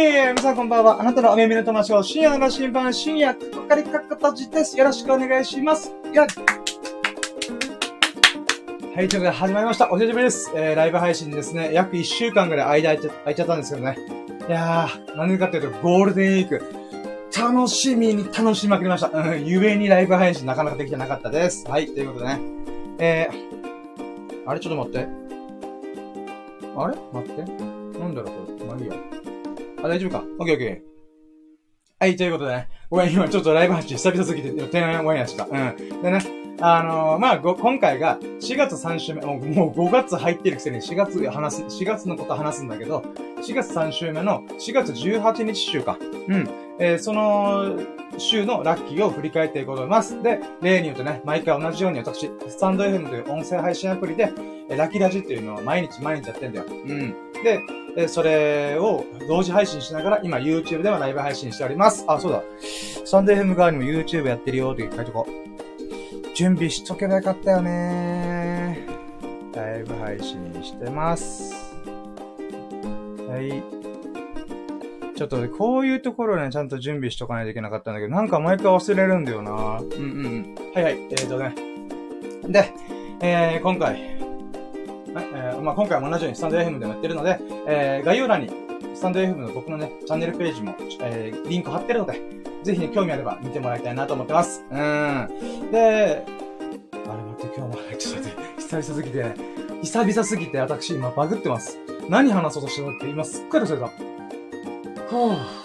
皆さんこんばんは。あなたのお耳の友達を深夜の新版、深夜かかりかかたじです。よろしくお願いします。やはい、ということで始まりました。お久しぶりです。えー、ライブ配信ですね。約1週間ぐらい間空いちゃ空いちゃったんですけどね。いやー、何でかっていうと、ゴールデンウィーク。楽しみに楽しみまくりました。うん、ゆえにライブ配信なかなかできてなかったです。はい、ということでね。えー、あれ？ちょっと待って。あれ？待って。なんだろうこれ。まあいいや。あ、大丈夫か？オッケーオッケー。はい、ということでね。ごめん、今ちょっとライブ配信久々すぎて、てんわんやした。うん。でね、あのー、まあ、今回が4月3週目、もうもう5月入ってるくせに4月話す、4月のこと話すんだけど、4月3週目の4月18日週か。うん。えー、その週のラッキーを振り返っていこうと思います。で、例に言うとね、毎回同じように私、スタンド FM という音声配信アプリで、えラッキーラジっていうのを毎日毎日やってんだよ。うん。で、で、それを同時配信しながら、今 YouTube ではライブ配信しております。あ、そうだ。スタンド FM 側にも YouTube やってるよって書いとこう。準備しとけばよかったよねライブ配信してます。はい。ちょっとね、こういうところね、ちゃんと準備しとかないといけなかったんだけど、なんか毎回忘れるんだよなうんうん。はいはい。えーとね。で、えー、今回、えー、まあ、今回も同じようにスタンド FM でもやってるので、えー、概要欄にスタンド FM の僕のね、チャンネルページも、えー、リンク貼ってるので、ぜひね、興味あれば見てもらいたいなと思ってます。うん。で、あれ待って、今日も、ちょっと待って、久々すぎて、久々すぎて私今バグってます。何話そうとしてたって今すっかり忘れた。ふぅ。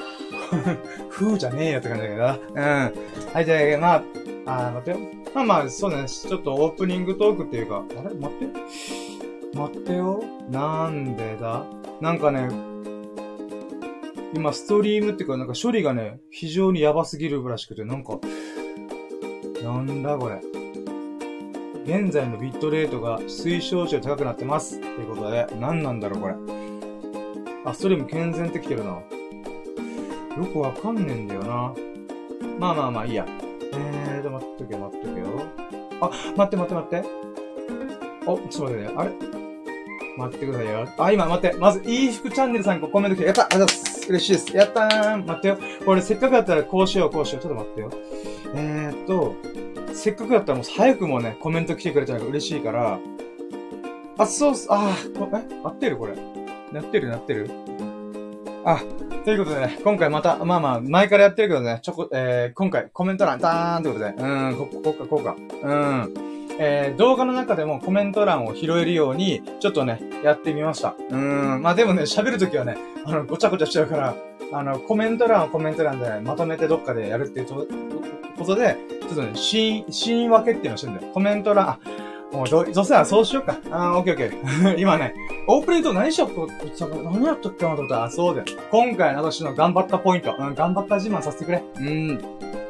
ふぅじゃねえよって感じだけどな。うん。はい、じゃあ、まあ、あ待ってよ。まあまあ、そうね、ちょっとオープニングトークっていうか、あれ待って。待ってよ。なんでだ？なんかね、今ストリームっていうかなんか処理がね、非常にやばすぎるらしくて、なんか、なんだこれ。現在のビットレートが推奨値高くなってます。っていうことで、何なんだろうこれ。あ、ストリーム健全ってきてるな。よくわかんねえんだよな。まあまあまあいいや。えーと、待っとけ待っとけよ。あ、待って待って待って。お、ちょっと待ってね。あれ？待ってくださいよ。あ、今待って。まず、いい服チャンネルさんコメント来て、やったありがとうございます。嬉しいです。やったー待ってよ。これせっかくだったらこうしよう、こうしよう。ちょっと待ってよ。えーっと、せっかくだったらもう早くもね、コメント来てくれたら嬉しいから、あ、そうっす、あー、え？合ってるこれ。なってるなってるあ、ということでね、今回また、まあまあ、前からやってるけどね、ちょこ、えー、今回コメント欄、ダーンってことで、うん、こ、こうか、こうか、うん。えー、動画の中でもコメント欄を拾えるように、ちょっとね、やってみました。うーん。まあでもね、喋るときはね、あの、ごちゃごちゃしちゃうから、あの、コメント欄をコメント欄で、まとめてどっかでやるっていうことで、ちょっとね、シーン、シーン分けっていうのをしてるんだよ。コメント欄、あ、もうど、どうせはそうしようか。あー、オッケーオッケー。今ね、オープニングと何しようと、何やったっけなと思ったら、そうだよ。今回の私の頑張ったポイント、うん、頑張った自慢させてくれ。うん。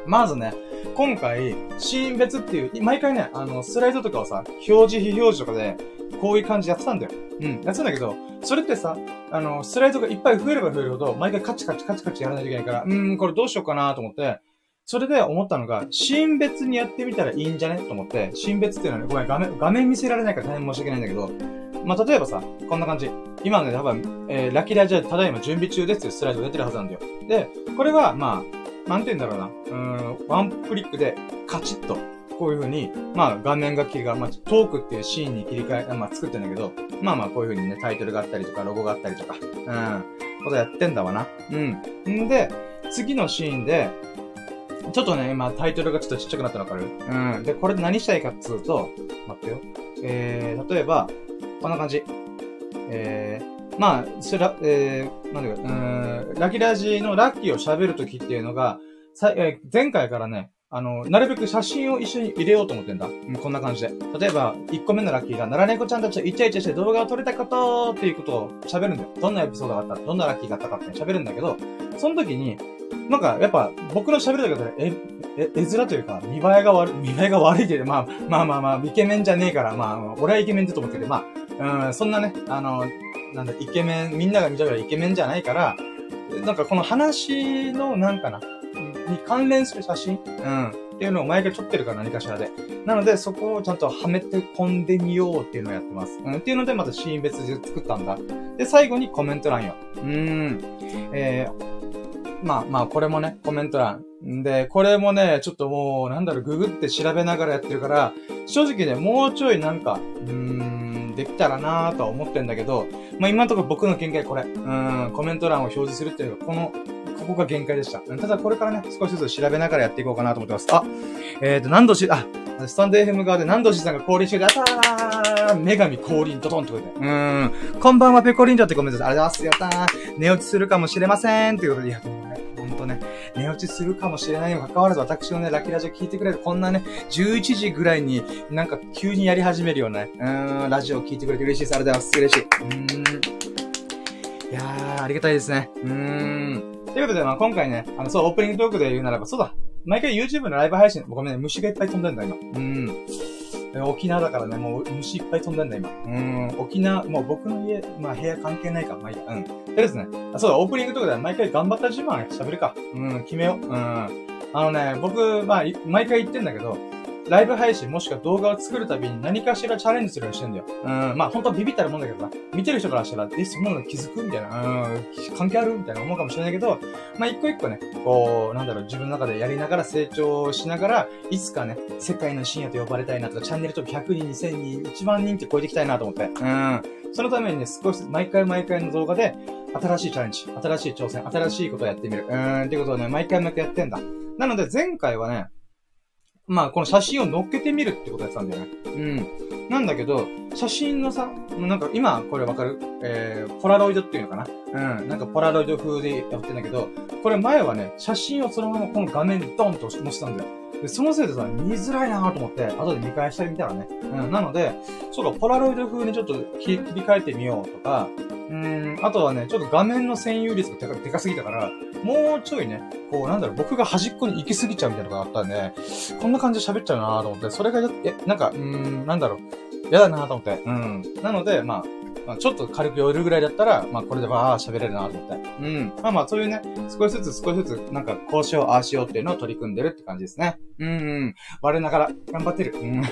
まずね、今回、シーン別っていう、毎回ね、あの、スライドとかをさ、表示、非表示とかで、こういう感じやってたんだよ。うん、やってたんだけど、それってさ、あの、スライドがいっぱい増えれば増えるほど、毎回カチカチカチカチやらないといけないから、うん、これどうしようかなと思って、それで思ったのが、シーン別にやってみたらいいんじゃねと思って、シーン別っていうのはね、ごめん、画面、画面見せられないから大変申し訳ないんだけど、まあ、例えばさ、こんな感じ。今ね、多分、えー、ラッキーラジオただいま準備中ですっていうスライドが出てるはずなんだよ。で、これは、まあ、なんて言うんだろうな。うん、ワンクリックでカチッと、こういう風に、まあ画面が切りが、まあトークっていうシーンに切り替え、まあ作ってんだけど、まあまあこういう風にね、タイトルがあったりとか、ロゴがあったりとか、うん、ことやってんだわな。うん。んで、次のシーンで、ちょっとね、今タイトルがちょっとちっちゃくなったのわかる？うん。で、これで何したいかっつうと、待ってよ。えー、例えば、こんな感じ。えー、まあ、それら、えー、なんだか、うん、ラキラジのラッキーを喋るときっていうのが、さえー、前回からね、あの、なるべく写真を一緒に入れようと思ってんだ。こんな感じで。例えば、1個目のラッキーが、奈良猫ちゃんたちとイチャイチャして動画を撮れたことっていうことを喋るんだよ。どんなエピソードがあったどんなラッキーがあったかって喋るんだけど、その時に、なんか、やっぱ、僕の喋るだけで、え、え、絵面というか、見栄えが悪い、見栄えが悪いけど、まあ、まあまあまあ、イケメンじゃねえから、まあ、俺はイケメンだと思ってて、まあ、うん、そんなね、あの、なんだ、イケメン、みんなが見たらイケメンじゃないから、なんかこの話の、なんかな、に関連する写真？うん。っていうのを毎回撮ってるから何かしらで。なので、そこをちゃんとはめて込んでみようっていうのをやってます。うん、っていうので、またシーン別で作ったんだ。で、最後にコメント欄よ。うーん。えー、まあまあ、これもね、コメント欄。で、これもね、ちょっともう、なんだろう、ググって調べながらやってるから、正直ね、もうちょいなんか、うーん、できたらなぁとは思ってんだけど、まあ今のところ僕の見解これ、うん、コメント欄を表示するっていうのが、この、ここが限界でした。ただこれからね、少しずつ調べながらやっていこうかなと思ってます。あ、えっ、ー、と、何度し、あ、スタンド FM 側で何度しさんが降臨してくれたー女神降臨ドドンってことで。うーん。こんばんは、ペコリンジョってコメントです。ありがとうございます。やったー。寝落ちするかもしれません。ということで、いや、でもねほんとね、寝落ちするかもしれないにもかかわらず、私のね、ラッキーラジオ聞いてくれる、こんなね、11時ぐらいになんか急にやり始めるようなね、うーん、ラジオ聞いてくれて嬉しいです。ありがとうございます。嬉しい。うーん。いやー、ありがたいですね。うーん。ということで、まあ今回ね、あの、そう、オープニングトークで言うならば、そうだ。毎回 YouTube のライブ配信、ごめんね、虫がいっぱい飛んでんだ、今。うん。沖縄だからね、もう虫いっぱい飛んでんだ、今。うん。沖縄、もう僕の家、まあ部屋関係ないか。まあいいや。うん。でですね。あ、そうだ、オープニングトークで毎回頑張った自慢喋るか。うん、決めよう。うん。あのね、僕、まあ、毎回言ってんだけど、ライブ配信もしくは動画を作るたびに何かしらチャレンジするようにしてんだよ。うん、まあ本当はビビったらもんだけどさ、見てる人からしたら、え、そんなの気づくみたいな、うん、関係あるみたいな思うかもしれないけど、まあ一個一個ね、こう、なんだろう、自分の中でやりながら成長しながら、いつかね、世界の深夜と呼ばれたいなとか、チャンネル登録100人、2000人、1万人って超えていきたいなと思って。うん。そのためにね、少し毎回毎回の動画で、新しいチャレンジ、新しい挑戦、新しいことをやってみる。うん、ってことをね、毎回毎回やってんだ。なので前回はね、まあ、この写真を載っけてみるってことやってたんだよね。うん。なんだけど、写真のさ、なんか今、これわかる？えー、ポラロイドっていうのかな？うん。なんかポラロイド風でやってんだけど、これ前はね、写真をそのままこの画面にドンと載せたんだよ。で、そのせいでさ、見づらいなと思って、後で見返してみたらね。うん。なので、そうか、ポラロイド風にちょっと切り替えてみようとか、うん、あとはね、ちょっと画面の占有率がでかすぎたから、もうちょいね、こう、なんだろう、僕が端っこに行き過ぎちゃうみたいなのがあったんで、こんな感じで喋っちゃうなと思って、それが、え、なんか、うん、なんだろう、嫌だなと思って、うん。なので、まあ、まあ、ちょっと軽く寄るぐらいだったら、まあ、これでばー喋れるなと思って。うん。まあまあ、そういうね、少しずつ少しずつ、なんか、こうしよう、ああしようっていうのを取り組んでるって感じですね。うん。我ながら、頑張ってる。うん。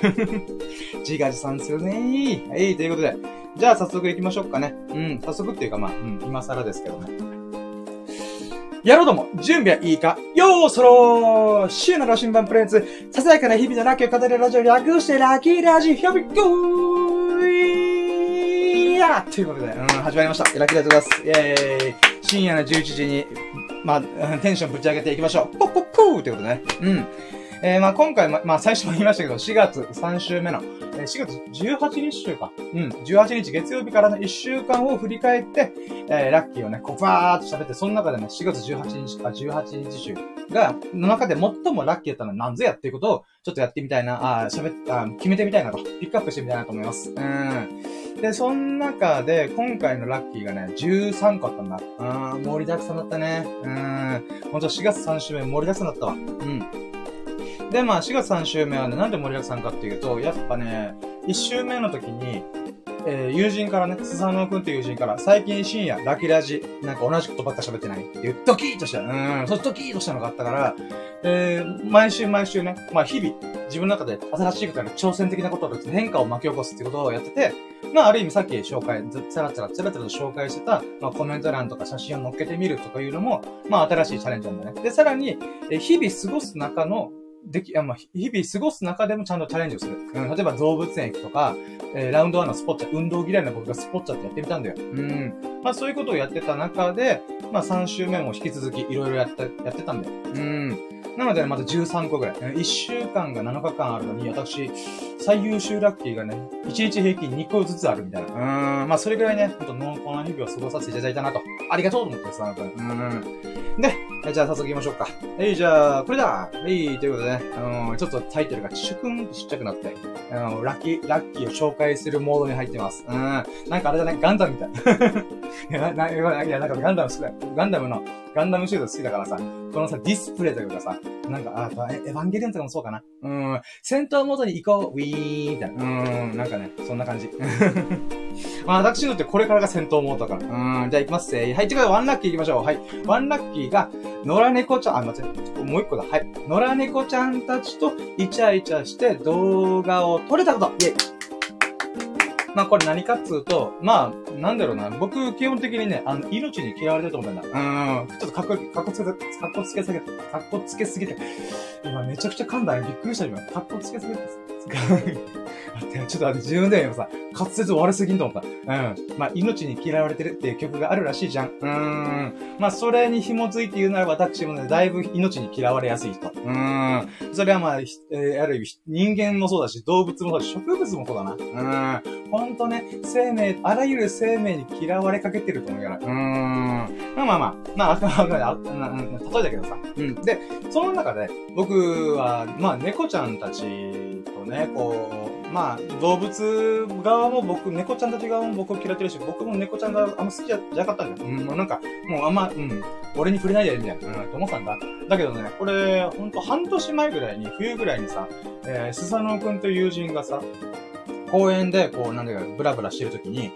自画自賛するねー。はい、ということで。じゃあ、早速行きましょうかね。うん、早速っていうか、まあ、うん、今更ですけどね。やろうとも、準備はいいかようそろー週の羅針盤プレンツ、ささやかな日々のラッキーを語るラジオ略してラッキーラジ、ヒョビゴーやということで、うん、始まりました。ラッキーでございます。イェーイ。深夜の11時に、まあ、テンションぶち上げていきましょう。ポッポッポーということでね。うん。えー、まあ今回、ま、あ最初も言いましたけど、4月3週目の、えー、4月18日週か。うん、18日月曜日からの1週間を振り返って、えー、ラッキーをね、こう、バーっと喋って、その中でね、4月18日、あ、18日週が、の中で最もラッキーだったのは何ぞやっていうことを、ちょっとやってみたいな、あ、喋っ、あ、決めてみたいなと、ピックアップしてみたいなと思います。うん。で、その中で、今回のラッキーがね、13個あったんだ。うん、盛りだくさんだったね。うん、ほんと4月3週目盛りだくさんだったわ。うん。で、まあ4月3週目はね、なんで盛りだくさんかっていうと、やっぱね、1週目の時に、えー、友人からね、スサノオくんっていう友人から、最近深夜、ラキラジ、なんか同じことばっか喋ってない？っていう、ドキーとした、うん、そドキーとしたのがあったから、えー、毎週毎週ね、まあ日々、自分の中で新しいことや、挑戦的なことを別に変化を巻き起こすってことをやってて、まあある意味さっき紹介、ずつらつらつらつらと紹介してた、まあコメント欄とか写真を載っけてみるとかいうのも、まあ新しいチャレンジなんだね。で、さらに、え日々過ごす中のでき、あまあ、日々過ごす中でもちゃんとチャレンジをする。うん、例えば動物園行くとか、えー、ラウンドワンのスポッチャ、運動嫌いな僕がスポッチャってやってみたんだよ。うん。まあそういうことをやってた中で、まあ3週目も引き続きいろいろやって、やってたんだよ。うん。なので、また13個ぐらい。1週間が7日間あるのに、私、最優秀ラッキーがね、1日平均2個ずつあるみたいな。うん、まあそれぐらいね、ほんと濃厚な日々を過ごさせていただいたなと。ありがとうと思ってさ、うん。で、じゃあ早速行きましょうか。はい、じゃあ、これだはい、ということでね、あのー、ちょっとタイトルがシュクンとちっちゃくなって、あのー、ラッキー、ラッキーを紹介するモードに入ってます。うん。なんかあれだね、ガンダムみたい。いや、な、いや、なんかガンダム好きだ。ガンダムの、ガンダムシュート好きだからさ、このさ、ディスプレイというかさ、なんか、あ、エヴァンゲリオンとかもそうかな。うん。戦闘モードに行こう、ウィーンみたいな。うん。なんかね、そんな感じ。まあ、私にとってこれからが戦闘モードだから。うん。じゃあ行きますせはい、ということで、ワンラッキー行きましょう。はい。ワンラッキーが、野良猫ちゃん、あ、待って、もう一個だ。はい。野良猫ちゃんたちとイチャイチャして動画を撮れたことイェイまあこれ何かっつうと、まあ、なんだろうな。僕、基本的にね、あの、命に嫌われてると思うんだ。うん。ちょっとかっこ、かっこつけ、かっこつけすぎて、かっこつけすぎて。今めちゃくちゃ噛んだね。びっくりした今。かっこつけすぎて。ちょっと待って、自分で今さ、滑舌悪すぎんと思った。うん。まあ、命に嫌われてるっていう曲があるらしいじゃん。うーん。まあ、それに紐づいて言うなら私もね、だいぶ命に嫌われやすい人。うーん。それはまあ、えー、ある意味、人間もそうだし、動物もそうだし、植物もそうだな。うーん。ほんとね、生命、あらゆる生命に嫌われかけてると思うから。うーん。まあまあまあ、まあ、あくまで、あ、例えだけどさ。うん。で、その中で、僕は、まあ、猫ちゃんたちね、こう、まあ、動物側も僕、猫ちゃんたち側も僕を嫌ってるし、僕も猫ちゃんがあんま好きじゃなかったんだよ。うん、もうなんか、もうあんま、うん、俺に触れないでみたいな、うん、と思ったんだ。だけどね、これ、ほんと半年前ぐらいに、冬ぐらいにさ、えー、スサノオくんと友人がさ、公園で、こう、なんだか、ブラブラしてるときに、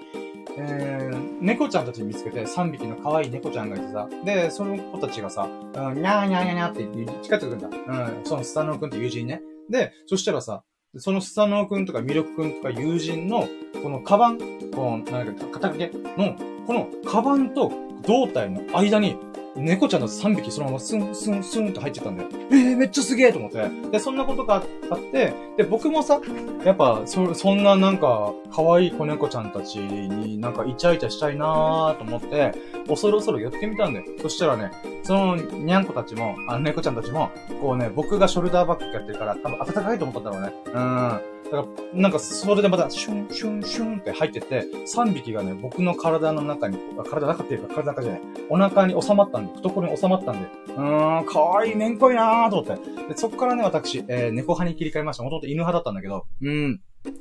えー、猫ちゃんたち見つけて3匹の可愛い猫ちゃんがいてさ、で、その子たちがさ、うん、にゃーにゃーにゃーにゃーって近寄ってくるんだ。うん、そのスタノオくんと友人ね。で、そしたらさ、そのスサノオくんとかミルクくんとか友人の、このカバン、この、なんか、肩掛けの、このカバンと胴体の間に、猫ちゃんの3匹そのままスンスンスンって入ってたんだよ。えー、めっちゃすげえと思って。で、そんなことがあって、で、僕もさ、やっぱ、そ、そんななんか、可愛い子猫ちゃんたちになんかイチャイチャしたいなーと思って、恐る恐る寄ってみたんだよ。そしたらね、そのにゃんこたちも、あの猫ちゃんたちも、こうね、僕がショルダーバッグやってるから、多分暖かいと思ったんだろうね。うん。だから、なんか、それでまた、シュン、シュン、シュンって入ってて、3匹がね、僕の体の中に、体中っていうか、体中じゃない、お腹に収まったんで、懐に収まったんで、うーん、かわいい、めんこいなーと思って。で、そっからね、私、えー、猫派に切り替えました。もともと犬派だったんだけど、うん。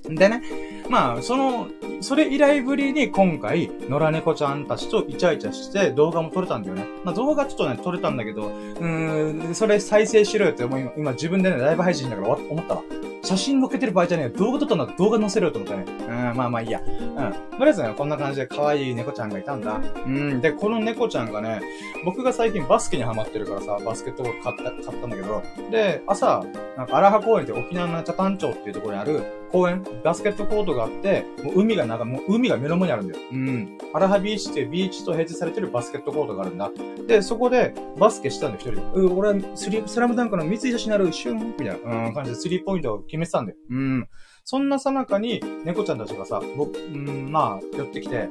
でね、まあ、その、それ以来ぶりに今回、野良猫ちゃんたちとイチャイチャして動画も撮れたんだよね。まあ動画ちょっとね、撮れたんだけど、うーん、それ再生しろよって思い、今自分でね、ライブ配信だから思ったわ。写真載っけてる場合じゃねえ。動画撮ったんだ動画載せろよと思ったね。うん、まあまあいいや。うん。とりあえずね、こんな感じで可愛い猫ちゃんがいたんだ。うん。で、この猫ちゃんがね、僕が最近バスケにハマってるからさ、バスケットボール買った、買ったんだけど、で、朝、なんか荒葉公園って沖縄の北谷町っていうところにある公園、バスケットコートがあって、もう海がなんか、もう海が目の前にあるんだよ。うん。荒葉ビーチっていうビーチと併設されてるバスケットコートがあるんだ。で、そこでバスケしたんだよ、一人で。うん、俺はスリスラムダンクの三井女子なるシュンみたいな、うん、感じでスリーポイントを決めてたんだよ。うん。そんなさなかに、猫ちゃんたちがさ、僕、うん、まあ、寄ってきて、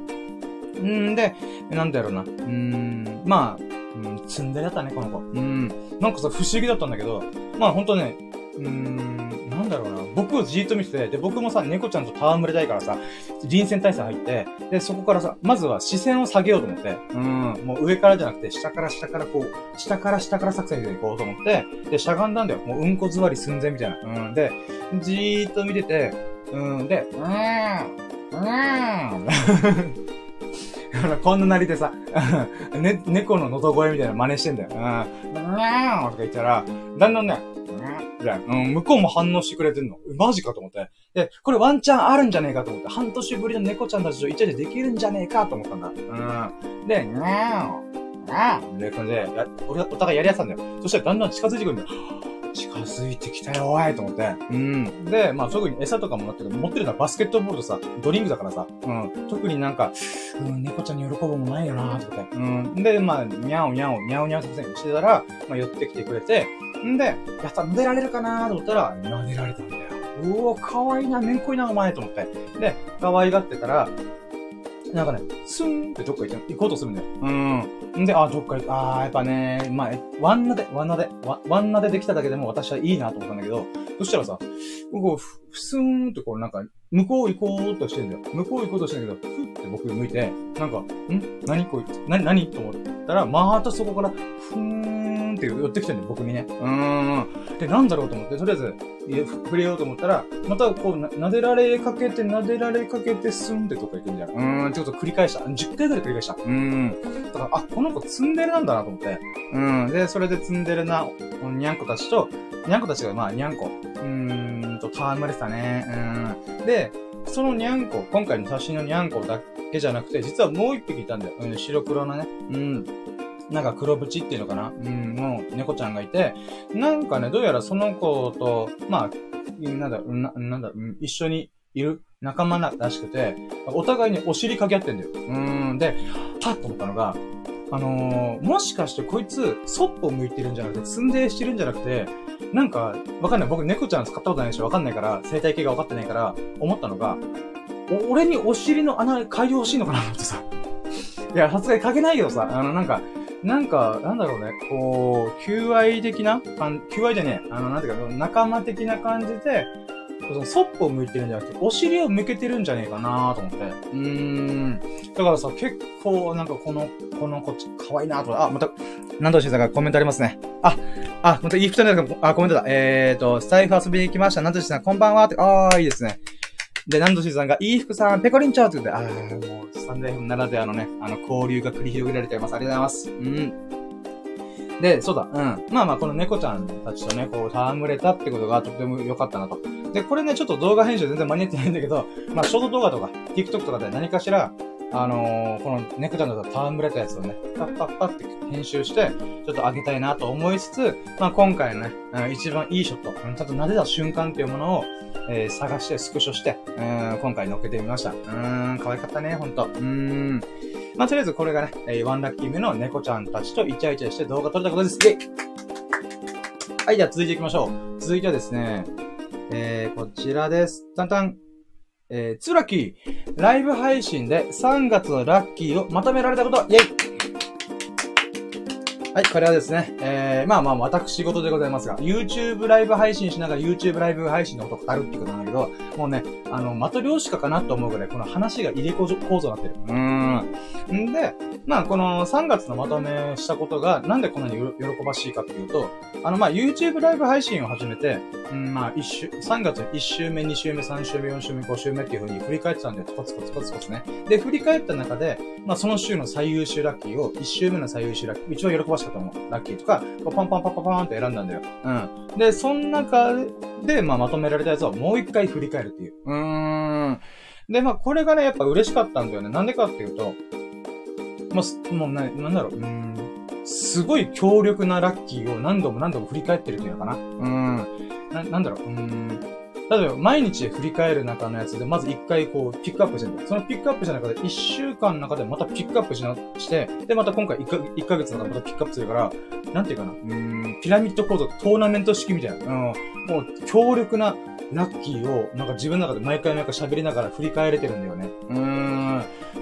んで、なんだろうな。うん、まあ、うん、ツンデレだったね、この子。うん。なんかさ、不思議だったんだけど、まあほんとね、うーん。僕をじーっと見てて、で、僕もさ、猫ちゃんと戯れたいからさ、臨戦態勢入って、で、そこからさ、まずは視線を下げようと思って、うん、もう上からじゃなくて、下から下からこう、下から下から作戦で行こうと思って、で、しゃがんだんだよ。もううんこ座り寸前みたいな。うん、で、じーっと見てて、うん、で、うーん、うーん。こんななりでさ、ね、猫の喉声みたいな真似してんだよ。うん。うーんとか言ったら、だんだんね、うん、うん、向こうも反応してくれてんの。マジかと思って。で、これワンチャンあるんじゃねえかと思って、半年ぶりの猫ちゃんたちとイチャイチャできるんじゃねえかと思ったんだ。うん。で、にゃー、にゃーって感じで、俺お互いやりやったんだよ。そしたらだんだん近づいてくるんだよ。近づいてきたよ、おいと思って。うん。で、まあ、特に餌とかもらってる持ってるのはバスケットボールとさ、ドリンクだからさ、うん。特になんか、うん、猫ちゃんに喜ぶもないよなとかって。うん。で、まあ、にゃおにゃお、にゃおにゃお作戦してたら、まあ、寄ってきてくれて、んで、やった、撫でられるかなと思ったら、撫でられたんだよ。うお、かわいいな、めんこいな、お前、と思って。で、可愛がってたら、なんかね、スーンってどっか行行こうとするんだよ。うん。んで、あ、どっか行く。あー、やっぱね、まあ、ワンナで、ワンナで、ワンナでできただけでも私はいいなと思ったんだけど、そしたらさ、こう、ふスーンってこうなんか、向こう行こうとしてんだよ。向こう行こうとしてんだけど、ふって僕向いて、なんか、ん？何こいつ、な、何？と思ったら、またそこから、ふーんって寄ってきてんだよ、僕にね。うーん。で、なんだろうと思って、とりあえず、触れようと思ったら、またこうな、撫でられかけて、撫でられかけて、スンってとか行くみたいな。うーん、ちょっと繰り返した。10回ぐらい繰り返した。うーん。だから、あ、この子ツンデレなんだなと思って。うん。で、それでツンデレな、にゃんこたちと、にゃんこたちが、まあ、にゃんこ。うーんと、戯れてたね。うん。で、そのにゃんこ、今回の写真のにゃんこだけじゃなくて、実はもう一匹いたんだよ。うん、白黒のね。うん。なんか黒縁っていうのかな？うん、の猫ちゃんがいて、なんかね、どうやらその子と、まあ、なんだ、ななんだ、一緒にいる仲間らしくて、お互いにお尻かけ合ってんだよ。うん、で、パッと思ったのが、あのー、もしかしてこいつ、そっぽ向いてるんじゃなくて、ツンデーしてるんじゃなくて、なんか、わかんない。僕、猫ちゃん使ったことないし、わかんないから、生態系がわかってないから、思ったのが、俺にお尻の穴、嗅いでほしいのかなってさ。いや、さすがに嗅げないけどさ、あの、なんか、なんか、なんだろうね、こう、求愛的な求愛じゃねえ。あの、なんていうか、仲間的な感じで、その、そっぽを向いてるんじゃなくて、お尻を向けてるんじゃねえかなと思って。うーん。だからさ、結構、なんかこの、このこっち、可愛いなとあ、また、なんとしさんがコメントありますね。あ、あ、また、いい人のあ、コメントだ。えーと、スタイフ遊びに来ました。なんとしさん、こんばんはって、あー、いいですね。で、ナンドシーさんが、いい服さん、ペコリンチャーって言って、ああ、もう、スタンド F ならではのね、あの、交流が繰り広げられています。ありがとうございます。うん。で、そうだ、うん。まあまあ、この猫ちゃんたちとね、こう、戯れたってことがとても良かったなと。で、これね、ちょっと動画編集全然間に合ってないんだけど、まあ、ショート動画とか、TikTok とかで何かしら、あのー、この猫ちゃんと戯れたやつをね、パッパッパって編集して、ちょっと上げたいなと思いつつ、まあ今回のね、一番いいショット、ちゃんと撫でた瞬間っていうものを、えー、探して、スクショして、うん、今回乗っけてみました。うん、可愛かったね、ほんと。うん。まあ、とりあえずこれがね、ワンラッキー目の猫ちゃんたちとイチャイチャして動画撮れたことです。イェイはい、じゃあ続いていきましょう。続いてはですね、えー、こちらです。タンタン。えー、ツーラッキー。ライブ配信で3月のラッキーをまとめられたこと、イェイはい、これはですね、えー、まあまあ、私事でございますが、YouTube ライブ配信しながら YouTube ライブ配信のことを語るってことなんだけど、もうね、あの、的漁師かかなと思うぐらい、この話が入れ構造になってる。うーん。んで、まあ、この3月のまとめしたことが、なんでこんなに喜ばしいかっていうと、あの、まあ、YouTube ライブ配信を始めて、うん、まあ、一週、3月1週目、2週目、3週目、4週目、5週目っていう風に振り返ってたんで、コツコツコツコツね。で、振り返った中で、まあ、その週の最優秀ラッキーを、1週目の最優秀ラッキー、一番喜ばししかったもん。ラッキーとか、パンパンパンパンパンって選んだんだよ。うん。で、その中で、まあ、まとめられたやつをもう一回振り返るっていう。うーん。で、まあ、これがね、やっぱ嬉しかったんだよね。なんでかっていうと、もう、もうな、なんだろう、うん。すごい強力なラッキーを何度も何度も振り返ってるっていうのかな。うん。な、なんだろう、うん。例えば、毎日振り返る中のやつで、まず一回こう、ピックアップしてるそのピックアップした中で、一週間の中でまたピックアップしな、して、で、また今回一か1ヶ月の中でまたピックアップするから、なんていうかな、うん、ピラミッド構造、トーナメント式みたいな、うん、もう、強力なラッキーを、なんか自分の中で毎回毎回喋りながら振り返れてるんだよね。うん。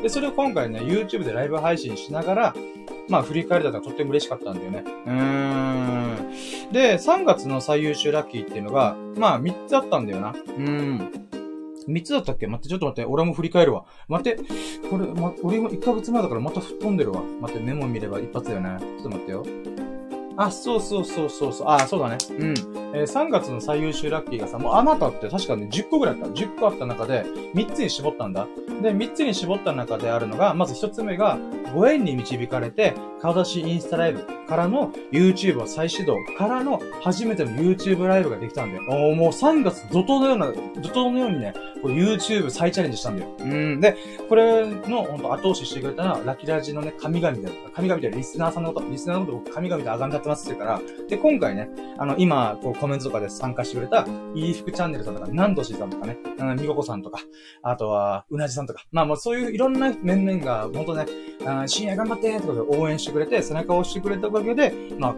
で、それを今回ね、YouTube でライブ配信しながら、まあ、振り返れたのがとっても嬉しかったんだよね。うーん。で、3月の最優秀ラッキーっていうのが、まあ、3つあったんだよな。うーん。3つだったっけ？待って、ちょっと待って、俺も振り返るわ。待って、これ、ま、俺も1ヶ月前だからまた吹っ飛んでるわ。待って、メモ見れば一発だよね。ちょっと待ってよ。あ、そうそうそうそうそう。あ、そうだね。うん。えー、3月の最優秀ラッキーがさ、もうあなたって確かね、10個ぐらいあった。10個あった中で、3つに絞ったんだ。で、3つに絞った中であるのが、まず1つ目が、ご縁に導かれて、顔出しインスタライブからの YouTube を再始動からの初めての YouTube ライブができたんだよ。おもう3月怒涛のような、怒涛のようにね、YouTube 再チャレンジしたんだよ。うん。で、これの本当後押ししてくれたのは、ラキラジのね、神々で、神々でリスナーさんのこと、リスナーのこと僕神々であがんじゃってまって言うから、で、今回ね、あの、今、こうコメントとかで参加してくれた、いい服チャンネルさんとか、なんどしさんとかね、うん、みごこさんとか、あとは、うなじさんとか、まあもうそういういろんな面々が、本当ね、あ深夜頑張ってってことで応援してくれて、背中を押してくれたおかげで、まあ、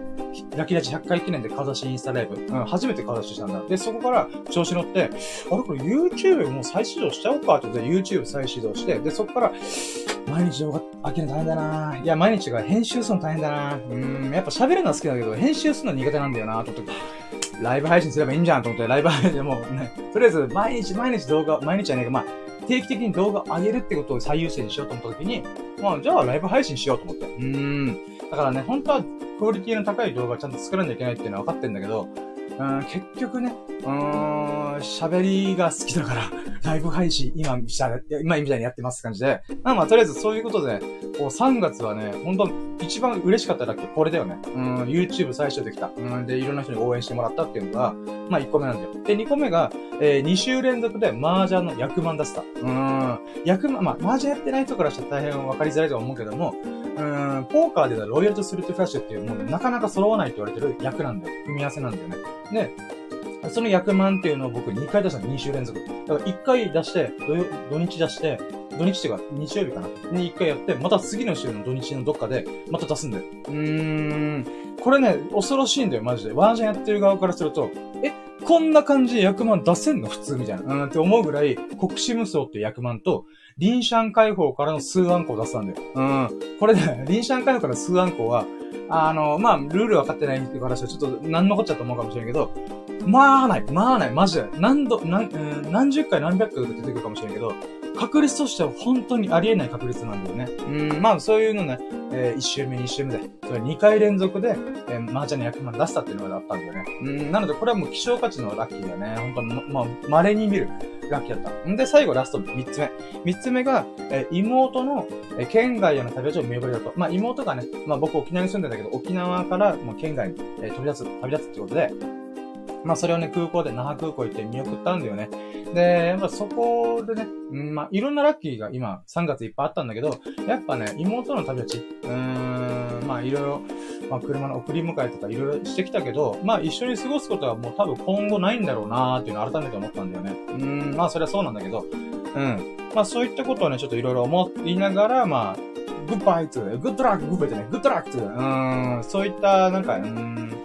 ラキラチ100回記念でかざしインスタライブ、うん、初めてかざししたんだ。で、そこから調子乗って、あれこれ YouTube もう再始動しちゃおうかってことで YouTube 再始動して、で、そこから、毎日動画開けるの大変だないや、毎日が編集するの大変だなうん、やっぱ喋るの好きだけど、編集するの苦手なんだよなと思っと、ライブ配信すればいいんじゃんと思って、ライブ配信でもね、とりあえず毎日毎日動画、毎日はね、まあ、定期的に動画を上げるってことを最優先にしようと思った時に、まあ、じゃあライブ配信しようと思って。うん。だからね、本当はクオリティの高い動画ちゃんと作らなきゃいけないっていうのは分かってんだけど、うん、結局ね、うーん、喋りが好きだから、ライブ配信、今、今みたいにやってます感じで。まあまあ、とりあえずそういうことで、こう3月はね、本当一番嬉しかっただけこれだよね。うん、YouTube 最初できた。うん、で、いろんな人に応援してもらったっていうのが、まあ1個目なんだよ。で、2個目が、えー、2週連続で麻雀の役満出した。うん、役満、まあ、麻雀やってない人からしたら大変分かりづらいと思うけども、ん、ポーカーでロイヤルとスルートフラッシュっていう、もうなかなか揃わないと言われてる役なんだよ。組み合わせなんだよね。で、その役満っていうのを僕2回出したの、2週連続。だから1回出して、土日出して、土日っていうか、日曜日かなに1回やって、また次の週の土日のどっかで、また出すんだよ。うーん。これね、恐ろしいんだよ、マジで。ワージャンやってる側からすると、え、こんな感じで役満出せんの？普通みたいな。うん、って思うぐらい、国士無双って役満と、リンシャン解放からの数案項を出したんだよ。うん。これね、リンシャン解放からの数案項は、あの、まあ、ルール分かってないっていう話はちょっと何のこっちゃと思うかもしれんけど、まあない、まあない、マジで。何度、何、何十回何百回出てくるかもしれんけど、確率としては本当にありえない確率なんだよね。うん、まあそういうのね、えー、1周目、2周目で、それ2回連続で、えー、麻雀の役満出したっていうのがあったんだよね。うん、なのでこれはもう希少価値のラッキーだよね。本当に、まあ、稀に見るラッキーだった。んで、最後ラスト3つ目。3つ目が、えー、妹の、え、県外への旅立ちを見送りだと。まあ妹がね、まあ僕沖縄に住んでんだけど、沖縄からもう県外に、え、飛び立つ、旅立つってことで、まあそれをね、空港で、那覇空港行って見送ったんだよね。で、やっぱそこでね、うん、まあいろんなラッキーが今3月いっぱいあったんだけど、やっぱね、妹の旅立ち、うーん、まあいろいろ、まあ車の送り迎えとかいろいろしてきたけど、まあ一緒に過ごすことはもう多分今後ないんだろうなーっていうのを改めて思ったんだよね。うーん、まあそれはそうなんだけど、うん。まあそういったことをね、ちょっといろいろ思いながら、まあ、グッバイツ、グッドラック、グッバイじゃない、グッドラックツ、うーん、そういった、なんか、うーん、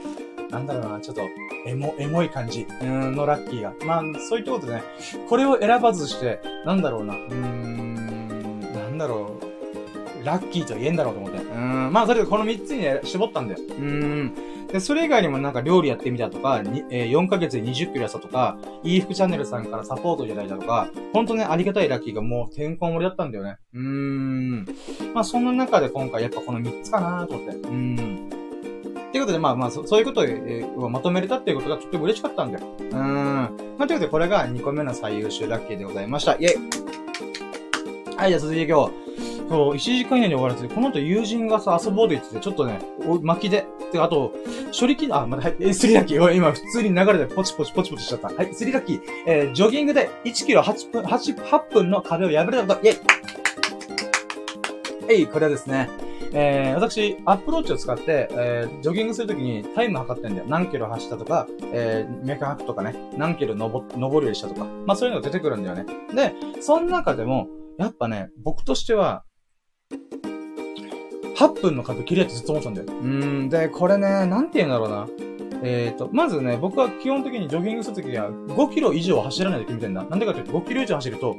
なんだろうな、ちょっと、エモ、エモい感じ、うんのラッキーが。まあ、そういったことでね、これを選ばずして、なんだろうな、うーん、なんだろう、ラッキーと言えんだろうと思って。うん、まあ、とりあえずこの3つにね、絞ったんだよ。うん。で、それ以外にもなんか料理やってみたとか、にえー、4ヶ月で20キロ痩せたとか、いい服チャンネルさんからサポートいただいたとか、ほんとね、ありがたいラッキーがもうてんこ盛りだったんだよね。うーん。まあ、そんな中で今回やっぱこの3つかなと思って。うん。っていうことで、まあまあそ、そういうことを、えー、まとめれたっていうことがとっても嬉しかったんだよ。うーん。まあ、ということで、これが2個目の最優秀ラッキーでございました。イェイはい、じゃあ続いて今日。そう、1時間以内に終わらせて、この後友人がさ、遊ぼうと言ってて、ちょっとね、お巻きで。てあと、処理機、あ、まだ、はい、え、スリラッキー。今、普通に流れでポチポチポチポチしちゃった。はい、スリラッキー。えー、ジョギングで1キロ8分、8、8分の壁を破れたこと、イェイえい、これはですね、えー、私、アップローチを使って、えー、ジョギングするときにタイム測ってんだよ。何キロ走ったとか、えー、メカハクとかね、何キロ登、登るようにしたとか。まあそういうのが出てくるんだよね。で、その中でも、やっぱね、僕としては、8分の壁切れってずっと思ったんだよ。うん、で、これね、なんて言うんだろうな。えっ、ー、と、まずね、僕は基本的にジョギングするときには5キロ以上走らないと決めてんだ。なんでかというと5キロ以上走ると、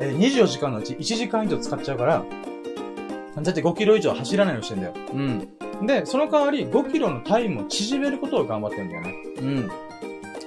えー、24時間のうち1時間以上使っちゃうから、だって5キロ以上走らないようにしてんだよ。うん。で、その代わり5キロのタイムを縮めることを頑張ってんだよね。うん。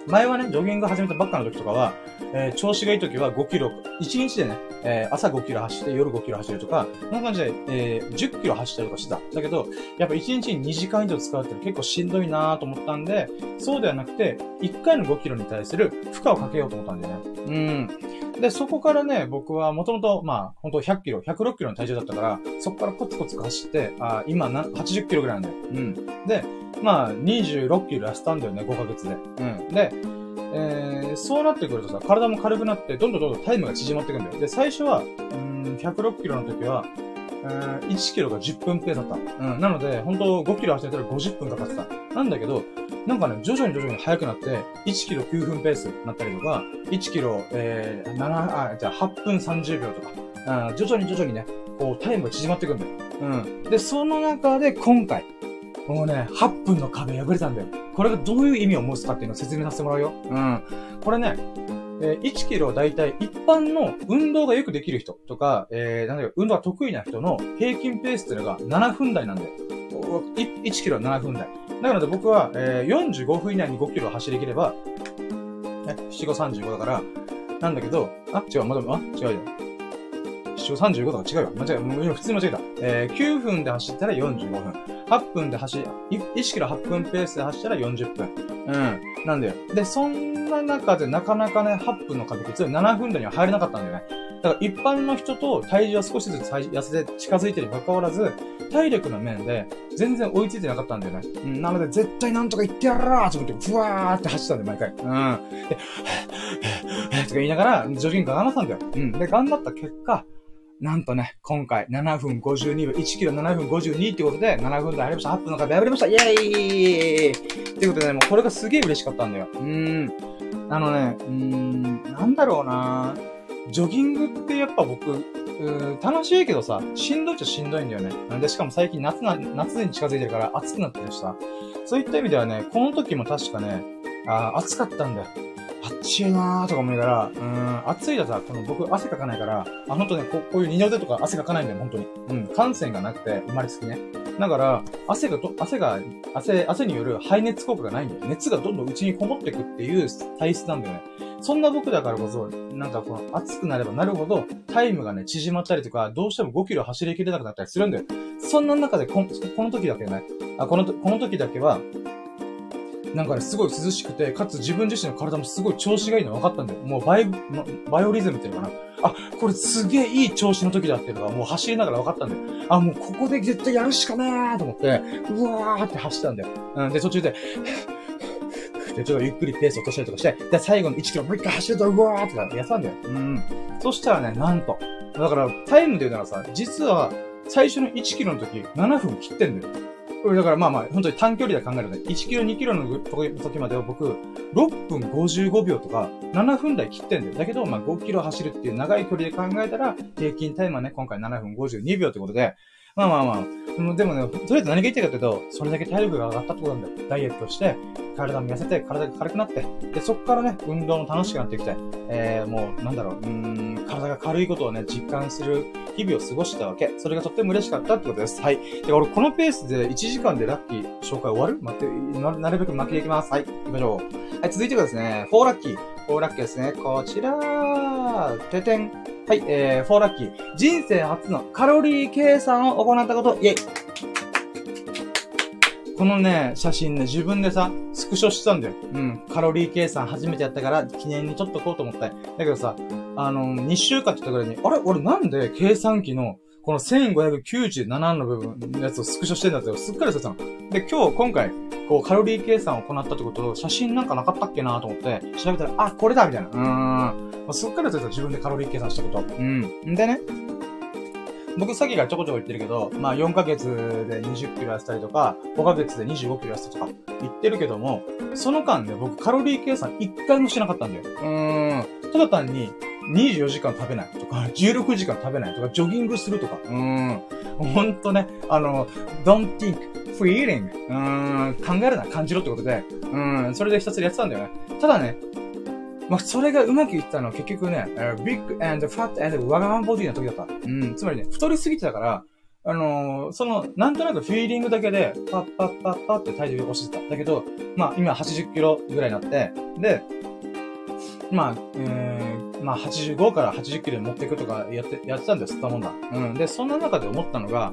前はね、ジョギング始めたばっかの時とかは、えー、調子がいい時は5キロ、1日でね、えー、朝5キロ走って夜5キロ走るとか、そんな感じで、えー、10キロ走ったりとかしてた。だけど、やっぱ1日に2時間以上使うって結構しんどいなーと思ったんで、そうではなくて、1回の5キロに対する負荷をかけようと思ったんだよね。うん。で、そこからね、僕はもともと、まあ、本当100キロ、106キロの体重だったから、そこからコツコツ走って、あ今な、80キロぐらいなんだよ。うん。で、まあ、26キロ痩せたんだよね、5ヶ月で。うん。で、えー、そうなってくるとさ、体も軽くなって、どんどんどんどんタイムが縮まっていくんだよ。で、最初は、うん、106キロの時は、1キロが10分ペースだった。うん。なので、本当5キロ走ったら50分かかってた。なんだけど、なんかね、徐々に徐々に速くなって、1キロ9分ペースになったりとか、1キロ、えー、7、あ、じゃあ8分30秒とか、うん、徐々に徐々にね、こう、タイムが縮まっていくんだよ。うん。で、その中で今回、もうね、8分の壁破れたんだよ。これがどういう意味を持つかっていうのを説明させてもらうよ。うん。これね、えー、1キロだいたい一般の運動がよくできる人とか、えー、なんだよ、運動が得意な人の平均ペースっていうのが7分台なんだよ。1キロ7分台。だから僕は、えー、45分以内に5キロ走りきれば、え、7、5、35だから、なんだけど、あ、違う、まだ、あ、違うよ。7、5、35とか違うよ。間違え、もう今普通に間違えた。えー、9分で走ったら45分。8分で走り、1キロ8分ペースで走ったら40分。うん。なんだよ。で、そんな中でなかなかね、8分の壁率7分台には入れなかったんだよね。だから一般の人と体重は少しずつ痩せて近づいてるに関わらず、体力の面で全然追いついてなかったんだよね。うん、なので絶対なんとか言ってやらーと思って、ふわーって走ったんだよ、毎回。うん。で、とか言いながら、ジョギング頑張ったんだよ。うん。で、頑張った結果、なんとね、今回7分52秒、1キロ7分52ってことで、7分台入りました。8分の壁破りました。イェーイってことでね、もうこれがすげえ嬉しかったんだよ。うーん。あのね、うーん、なんだろうなジョギングってやっぱ僕、うー楽しいけどさ、しんどいっちゃしんどいんだよね。なんで、しかも最近夏な、夏に近づいてるから暑くなってるしさ。そういった意味ではね、この時も確かね、あ暑かったんだよ。暑いなーとか思いながら、うん、暑いださ、この僕汗かかないから、あ、ほんとね、ここういう二の腕とか汗かかないんだよ、本当に。うん、感染がなくて、生まれつきね。だから、汗がと、汗が、汗、汗による排熱効果がないんだよ。熱がどんどん内にこもってくっていう体質なんだよね。そんな僕だからこそ、なんかこの暑くなればなるほど、タイムがね、縮まったりとか、どうしても5キロ走りきれなくなったりするんだよ。そんな中でこ、この時だけね、あ、この、この時だけは、なんかね、すごい涼しくて、かつ自分自身の体もすごい調子がいいの分かったんだよ。もうバイ、バイオリズムっていうのかな。あ、これすげえいい調子の時だっていうのがもう走りながら分かったんだよ。あ、もうここで絶対やるしかねーと思って、うわーって走ったんだよ。うん、で、途中で、で、ちょっとゆっくりペース落としたりとかして、で、最後の1キロもう一回走ると、うわーってやってたんだよ。うん。そしたらね、なんと。だから、タイムで言うならさ、実は、最初の1キロの時、7分切ってんだよ。だからまあまあ、本当に短距離で考えるとね、1キロ、2キロの時までは僕、6分55秒とか、7分台切ってんだよ。だけど、まあ5キロ走るっていう長い距離で考えたら、平均タイムはね、今回7分52秒ってことで、まあまあまあ、でもね、とりあえず何が言ってるかというと、それだけ体力が上がったってことなんだよ。ダイエットして、体も痩せて、体が軽くなって、で、そこからね、運動も楽しくなってきて、えー、もう、なんだろう、うーん、体が軽いことをね、実感する日々を過ごしたわけ。それがとっても嬉しかったってことです。はい。で、俺、このペースで1時間でラッキー紹介終わる？待って、ななるべく巻きでいきます。はい。行きましょう。はい、続いてはですね、4ラッキー。4ラッキーですね。こちらててん。はい、えー、4ラッキー。人生初のカロリー計算を行ったこと、イェイこのね、写真ね、自分でさ、スクショしたんだよ。うん。カロリー計算初めてやったから、記念に撮っとこうと思った。だけどさ、あの、2週間って言ったぐらいに、あれ？俺なんで計算機の、この1597の部分のやつをスクショしてんだってすっかりしてたの。で、今日、今回、こう、カロリー計算を行ったってことを、写真なんかなかったっけなと思って、調べたら、あ、これだみたいな。うーん。まあ、すっかりしてた自分でカロリー計算したこと。うん。んでね、僕さっきからちょこちょこ言ってるけど、まあ4ヶ月で20キロ痩せたりとか、5ヶ月で25キロ痩せたとか言ってるけども、その間ね、僕カロリー計算1回もしなかったんだよ。うーん。ただ単に、24時間食べないとか、16時間食べないとか、ジョギングするとか、うーん。ほんとね、あの、don't think, feeling, うーん、考えるな、感じろってことで、うん、それでひたすらやってたんだよね。ただね、まあ、それがうまくいったのは結局ね、big and fat and わがままボディの時だった。うん、つまりね、太りすぎてたから、あのー、その、なんとなくフィーリングだけで、パッパッパッパって体重を押してた。だけど、まあ、今80キロぐらいになって、で、まあ、えー、まあ、85から80キロに持っていくとかやって、やってたんだよ、吸ったもんだ。うん。で、そんな中で思ったのが、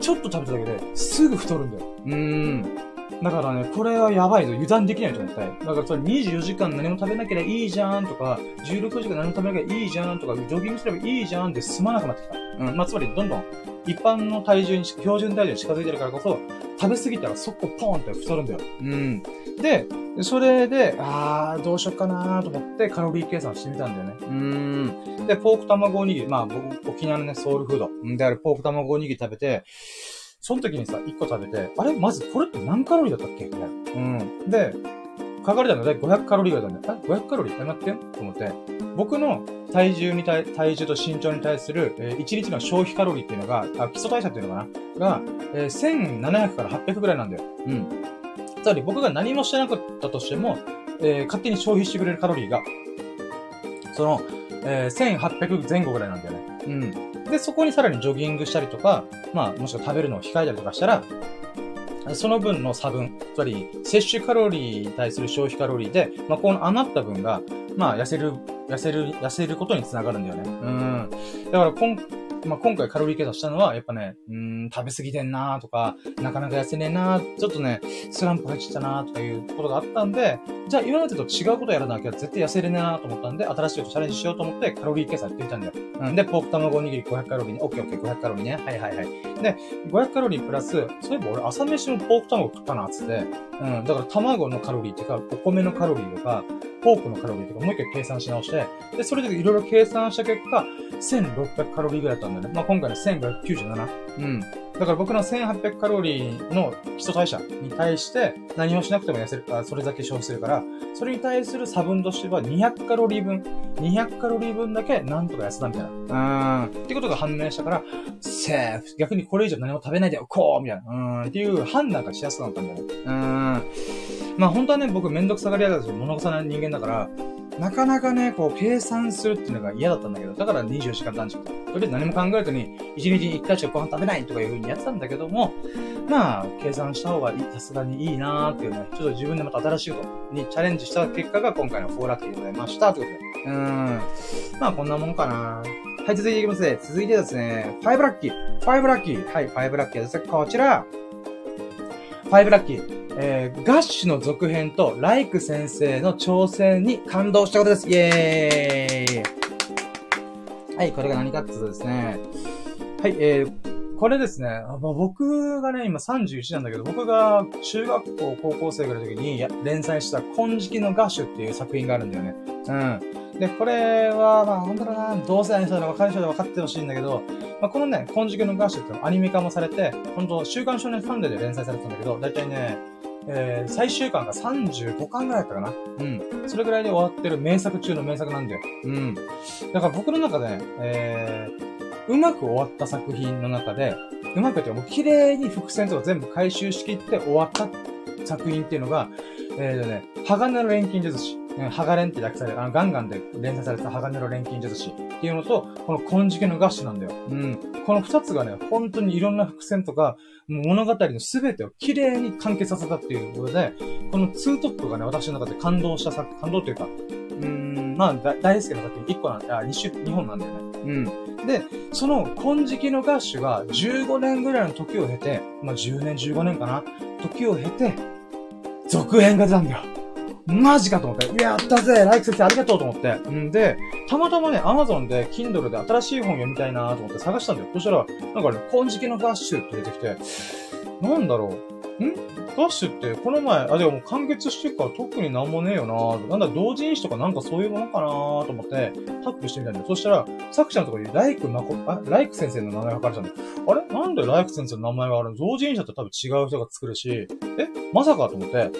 ちょっと食べただけですぐ太るんだよ。うーん。だからね、これはやばいぞ。油断できないと思っただからそれ24時間何も食べなければいいじゃんとか、16時間何も食べなきゃいいじゃんとか、ジョギングすればいいじゃんって済まなくなってきた。うん。まあ、つまりどんどん一般の体重に、標準体重に近づいてるからこそ、食べ過ぎたらそこポーンって太るんだよ。うん。で、それで、あー、どうしよっかなーと思ってカロリー計算してみたんだよね。うん。で、ポーク卵おにぎり、まあ、僕、沖縄のね、ソウルフード。であるポーク卵おにぎり食べて、その時にさ、1個食べて、あれ？まずこれって何カロリーだったっけ？みたいな。うん。で、書かれたので500カロリーぐらいだったんだよ。え ?500 カロリーえ、待ってと思って。僕の体重に対、体重と身長に対する、えー、1日の消費カロリーっていうのが、あ、基礎代謝っていうのかな？が、えー、1700から800ぐらいなんだよ。うん。つまり僕が何もしてなかったとしても、えー、勝手に消費してくれるカロリーが、その、えー、1800前後ぐらいなんだよね。うん。で、そこにさらにジョギングしたりとか、まあ、もしくは食べるのを控えたりとかしたら、その分の差分、つまり、摂取カロリーに対する消費カロリーで、まあ、この余った分が、まあ、痩せる、痩せる、痩せることにつながるんだよね。うん。だから、今、まあ、今回カロリー計算したのは、やっぱね、うん、食べ過ぎてんなーとか、なかなか痩せねえなーちょっとね、スランプ入っちゃったなーとかいうことがあったんで、じゃあ今までと違うことやらなきゃ絶対痩せれねえなと思ったんで、新しいことチャレンジしようと思ってカロリー計算やってみたんだよ。うん、で、ポーク卵おにぎり500カロリーね。オッケーオッケー500カロリーね。はいはいはい。で、500カロリープラス、そういえば俺朝飯のポーク卵食ったな、つって。うん、だから卵のカロリーっていうか、お米のカロリーとか、ポークのカロリーとかもう一回計算し直して、で、それでいろいろ計算した結果、1600カロリーぐらいだったんんだよね。まあ、今回の1597。うん。だから僕の1800カロリーの基礎代謝に対して何もしなくても痩せる、あそれだけ消費するから、それに対する差分としては200カロリー分、200カロリー分だけなんとか痩せたみたいな。うーん。ってことが判明したから、セーフ。逆にこれ以上何も食べないでおこうみたいな。うーん。っていう判断がしやすくなったんだよね。うーん。まあ本当はね、僕めんどくさがり屋だし、物臭な人間だから、なかなかね、こう、計算するっていうのが嫌だったんだけど、だから24時間断食と。りあえず何も考えずに、1日に1回しかご飯食べないとかいう風にやってたんだけども、まあ、計算した方がいい、さすがにいいなーっていうね、ちょっと自分でまた新しいことにチャレンジした結果が今回の4ラッキーでございました。ということで。うーん。まあ、こんなもんかなはい、続いていきますね。続いてですね、5ラッキー。5ラッキー。はい、5ラッキーです。こちら。5ラッキー。えー、ガッシュの続編とライク先生の挑戦に感動したことです。イェーイはい、これが何かってことですね。はい、えー、これですね、僕がね、今31なんだけど、僕が中学校、高校生ぐらいの時に連載した金色のガッシュっていう作品があるんだよね。うん。で、これは、まあ、なんだな、同世代の人で分かる人で分かってほしいんだけど、まあ、このね、金色のガッシュってアニメ化もされて、本当週刊少年ファンデで連載されてたんだけど、だいたいね、えー、最終巻が35巻ぐらいだったかな。うん。それぐらいで終わってる名作中の名作なんだよ。うん。だから僕の中で、えー、うまく終わった作品の中で、うまくってもう綺麗に伏線とか全部回収しきって終わった作品っていうのが、えーとね、鋼の錬金術師。ハガレンって略され、あの、ガンガンで連載された鋼の錬金術師っていうのと、この金色のガッシュなんだよ。うん。この二つがね、本当にいろんな伏線とか、物語の全てを綺麗に完結させたっていうことで、このツートップがね、私の中で感動した作、感動というか、うーん、まあ、大好きな作品1個なんで、あ、2種、2本なんだよね。うん。で、その金色のガッシュが15年ぐらいの時を経て、まあ10年、15年かな時を経て、続編が出たんだよ。マジかと思って。やったぜライク先生ありがとうと思って。んで、たまたまね、アマゾンで、Kindle で新しい本読みたいなと思って探したんだよ。そしたら、なんかね、金色のガッシュって出てきて、なんだろう。ん？ガッシュって、この前、あ、でも完結してから特になんもねえよななんだ、同人誌とかなんかそういうものかなと思って、タップしてみたんだよ。そしたら、作者のところにライクまこ、あ、ライク先生の名前が書かれたんだよ。あれ？なんでライク先生の名前があるの？同人誌だと多分違う人が作るし、え？まさかと思って、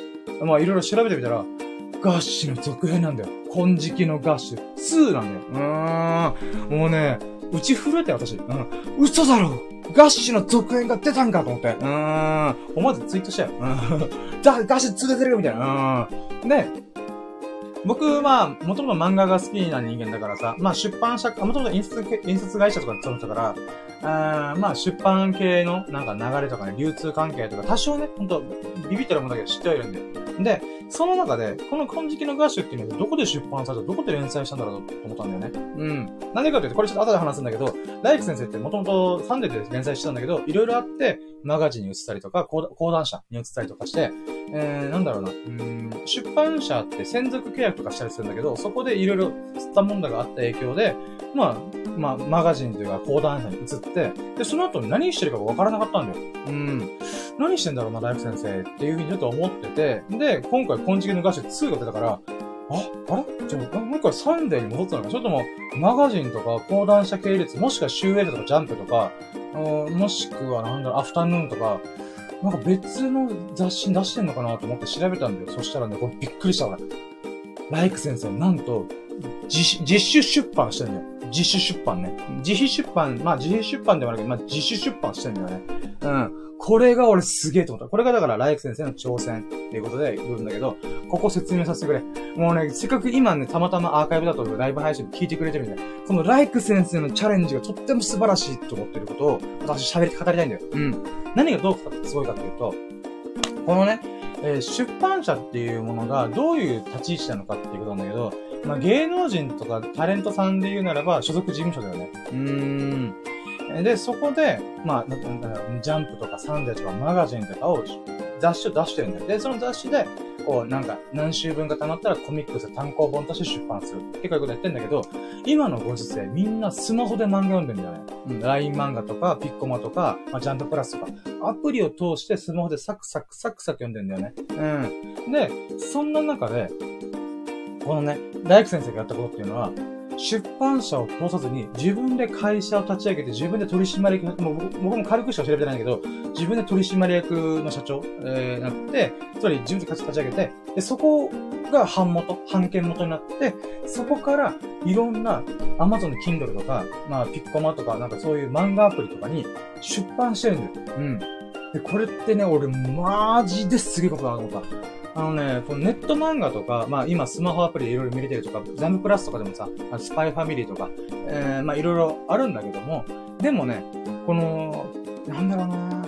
まあいろいろ調べてみたら、ガッシュの続編なんだよ。金色のガッシュ2なんだよ。うーん。もうね、打ち震えたよ、私。うん。嘘だろガッシュの続編が出たんかと思って。うーん。思わずツイートしたよ。うん。ガッシュ2出てるみたいな。うん。で、僕、まあ、もともと漫画が好きな人間だからさ、まあ出版社、もともと印刷、印刷会社とか勤めてたから、あまあ出版系のなんか流れとかね、流通関係とか多少ね、ほんと、ビビってるもんだけど知ってはいるんだよ。で、その中で、この金色のガッシュっていうのはどこで出版された、どこで連載したんだろうと思ったんだよね。うん。なんでかというと、これちょっと後で話すんだけど、大工先生ってもともとサンデーで連載してたんだけど、いろいろあって、マガジンに移ったりとか、講談社に移ったりとかして、えー、なんだろうな、うん、出版社って専属契約とかしたりするんだけど、そこでいろいろ吸ったもんだがあった影響で、まあ、まあ、マガジンというか講談社に移って、で、その後何してるかわからなかったんだよ。うん。何してんだろうな、大工先生っていうふうにちょっと思ってて、で、今回、金色のガシュ2が出たから、あ、あれ？じゃあ、もう一回サンデーに戻ったのか？それとも、マガジンとか、講談社系列、もしくはシューエイトとかジャンプとか、もしくはなんだろう、アフタヌーンとか、なんか別の雑誌に出してんのかなと思って調べたんだよ。そしたらね、これびっくりした俺。ライク先生、なんと、自自主出版してんだよ。自主出版ね。自費出版、まあ自費出版でもあるけど、まあ自主出版してんだよね。うん。これが俺すげえと思った。これがだから、ライク先生の挑戦っていうことで言うんだけど、ここ説明させてくれ。もうね、せっかく今ね、たまたまアーカイブだとライブ配信聞いてくれてるみたいな。このライク先生のチャレンジがとっても素晴らしいと思ってることを、私喋り、語りたいんだよ。うん。何がどうすごいかというと、このね、えー、出版社っていうものがどういう立ち位置なのかっていうことなんだけど、まあ、芸能人とかタレントさんで言うならば所属事務所だよね。うーん。で、そこで、まあ、ジャンプとかサンデーとかマガジンとかを雑誌を出してるんだよ。で、その雑誌で、こう、なんか、何週分か溜まったらコミックス単行本として出版する。結構いうことやってんだけど、今のご時世、みんなスマホで漫画読んでんだよね。うん、LINE 漫画とか、ピッコマとか、まあ、ジャンププラスとか、アプリを通してスマホでサクサクサクサク読んでんだよね。うん。で、そんな中で、このね、大工先生がやったことっていうのは、出版社を通さずに、自分で会社を立ち上げて、自分で取締役、もう僕も軽くしか調べてないんだけど、自分で取締役の社長、えー、なって、つまり自分で会社立ち上げて、で、そこが版元、版権元になって、そこからいろんな Amazon の Kindle とか、まあ、ピッコマとか、なんかそういう漫画アプリとかに出版してるんだよ。うん。で、これってね、俺、マジですげえことだなと思った。あのね、このネット漫画とか、まあ今スマホアプリでいろいろ見れてるとか、ザムプラスとかでもさ、スパイファミリーとか、えー、まあいろいろあるんだけども、でもね、この、なんだろうな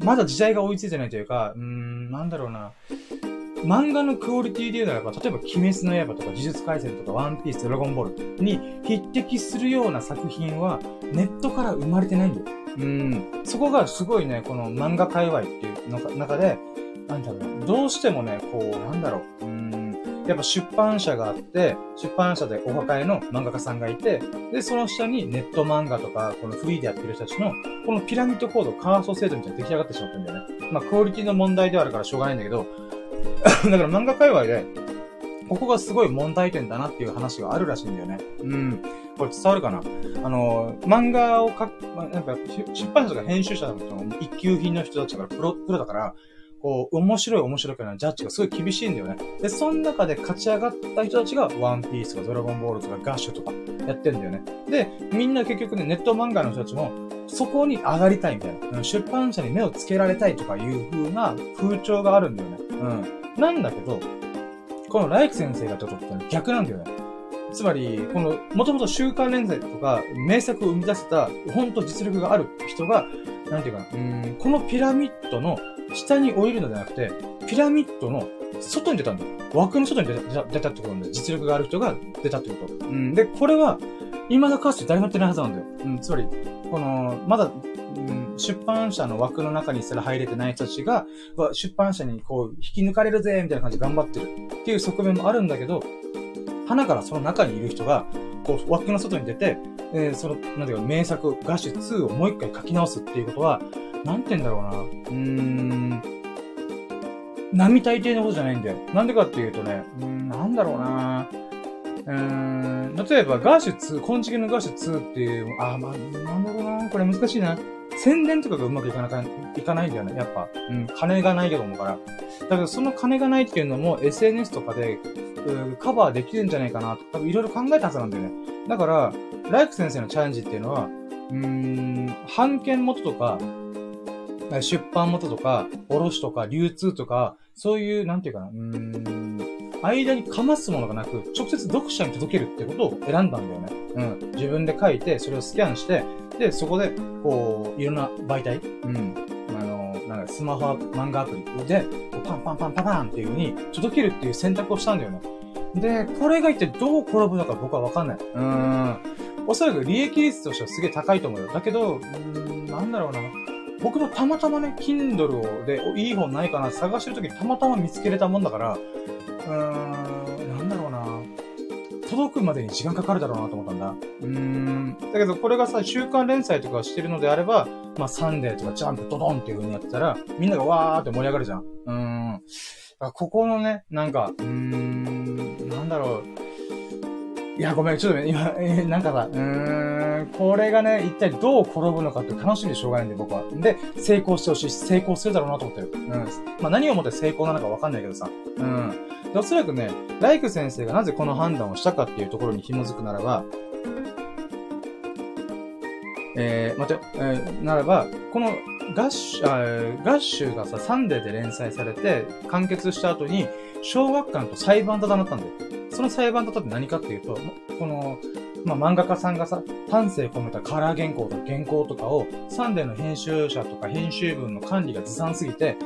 まだ時代が追いついてないというか、うん、なんだろうな漫画のクオリティで言うならば、例えば、鬼滅の刃とか、呪術廻戦とか、ワンピース、ドラゴンボールに匹敵するような作品は、ネットから生まれてないんだよ。うん。そこがすごいね、この漫画界隈っていうの中で、なんだろうな、どうしてもね、こう、なんだろう、うん、やっぱ出版社があって、出版社でお抱えの漫画家さんがいて、で、その下にネット漫画とか、このフリーでやってる人たちの、このピラミッドコード、カースト制度みたいな出来上がってしまったんだよね。まあ、クオリティの問題ではあるからしょうがないんだけど、だから漫画界隈で、ここがすごい問題点だなっていう話があるらしいんだよね。うん。これ伝わるかな？あの、漫画を書く、まなんか、出版社が編集者の一級品の人たちだからプロ、プロだから、こう、面白い面白くないジャッジがすごい厳しいんだよね。で、その中で勝ち上がった人たちが、ワンピースとかドラゴンボールとかガッシュとかやってんだよね。で、みんな結局ね、ネット漫画の人たちも、そこに上がりたいみたいな。出版社に目をつけられたいとかいう風な風潮があるんだよね。うん。なんだけど、このライク先生がちょっと逆なんだよね。つまり、この、もともと週刊連載とか、名作を生み出せた、本当実力がある人が、なんていうかな、うん、このピラミッドの下に降りるのではなくて、ピラミッドの外に出たんだよ。枠の外に出た出たってことなんで、実力がある人が出たってこと。うん。で、これは、未だかつて誰もやってないはずなんだよ。うん、つまり、この、まだ、うん、出版社の枠の中にすら入れてない人たちが、出版社にこう、引き抜かれるぜみたいな感じで頑張ってるっていう側面もあるんだけど、花からその中にいる人が、こう、枠の外に出て、えー、その、なんていうか、名作、ガッシュ2をもう一回書き直すっていうことは、なんて言うんだろうな。うーん。並大抵のことじゃないんだよ。なんでかっていうとね、うん、なんだろうな。うーん、例えば、ガーシュ2、今時のガーシュ2っていう、あ、まあ、なんだろうな。これ難しいな。宣伝とかがうまくいかなか、いかないんだよね、やっぱ。うん、金がないけどもから。だけど、その金がないっていうのも SNS とかで、カバーできるんじゃないかなと、多分いろいろ考えたはずなんだよね。だから、ライク先生のチャレンジっていうのは、うーん、版権元とか、出版元とか、卸とか、流通とか、そういう、なんていうかな、うーん、間にかますものがなく、直接読者に届けるってことを選んだんだよね。うん。自分で書いて、それをスキャンして、で、そこで、こう、いろんな媒体、うん。あの、なんかスマホ漫画アプリで、パンパンパンパンパンっていう風に届けるっていう選択をしたんだよね。で、これが一体どう転ぶのか僕はわかんない。うーん。おそらく利益率としてはすげえ高いと思うよ。だけど、うーん、なんだろうな。僕もたまたまね、Kindle でいい本ないかな探してるときにたまたま見つけれたもんだから、うーん、なんだろうな。届くまでに時間かかるだろうなと思ったんだ。うーん。だけどこれがさ、週刊連載とかしてるのであれば、まあサンデーとかジャンプドドンっていう風にやってたら、みんながわーって盛り上がるじゃん。うーん。ここのね、なんか、うーん、なんだろう。いや、ごめん、ちょっと、今、えー、なんかさ、うーん、これがね、一体どう転ぶのかって楽しみでしょうがないんで、僕は。で、成功してほしいし、成功するだろうなと思ってる。うん。まあ、何をもって成功なのかわかんないけどさ。うん。で、おそらくね、雷句先生がなぜこの判断をしたかっていうところに紐づくならば、えー、待て、えー、ならば、このガッシュ、あガッシュがさ、サンデーで連載されて、完結した後に、小学館と裁判沙汰になったんだよ。その裁判沙汰って何かっていうと、この、まあ、漫画家さんがさ、丹精込めたカラー原稿とか原稿とかを、サンデーの編集者とか編集部の管理がずさんすぎて、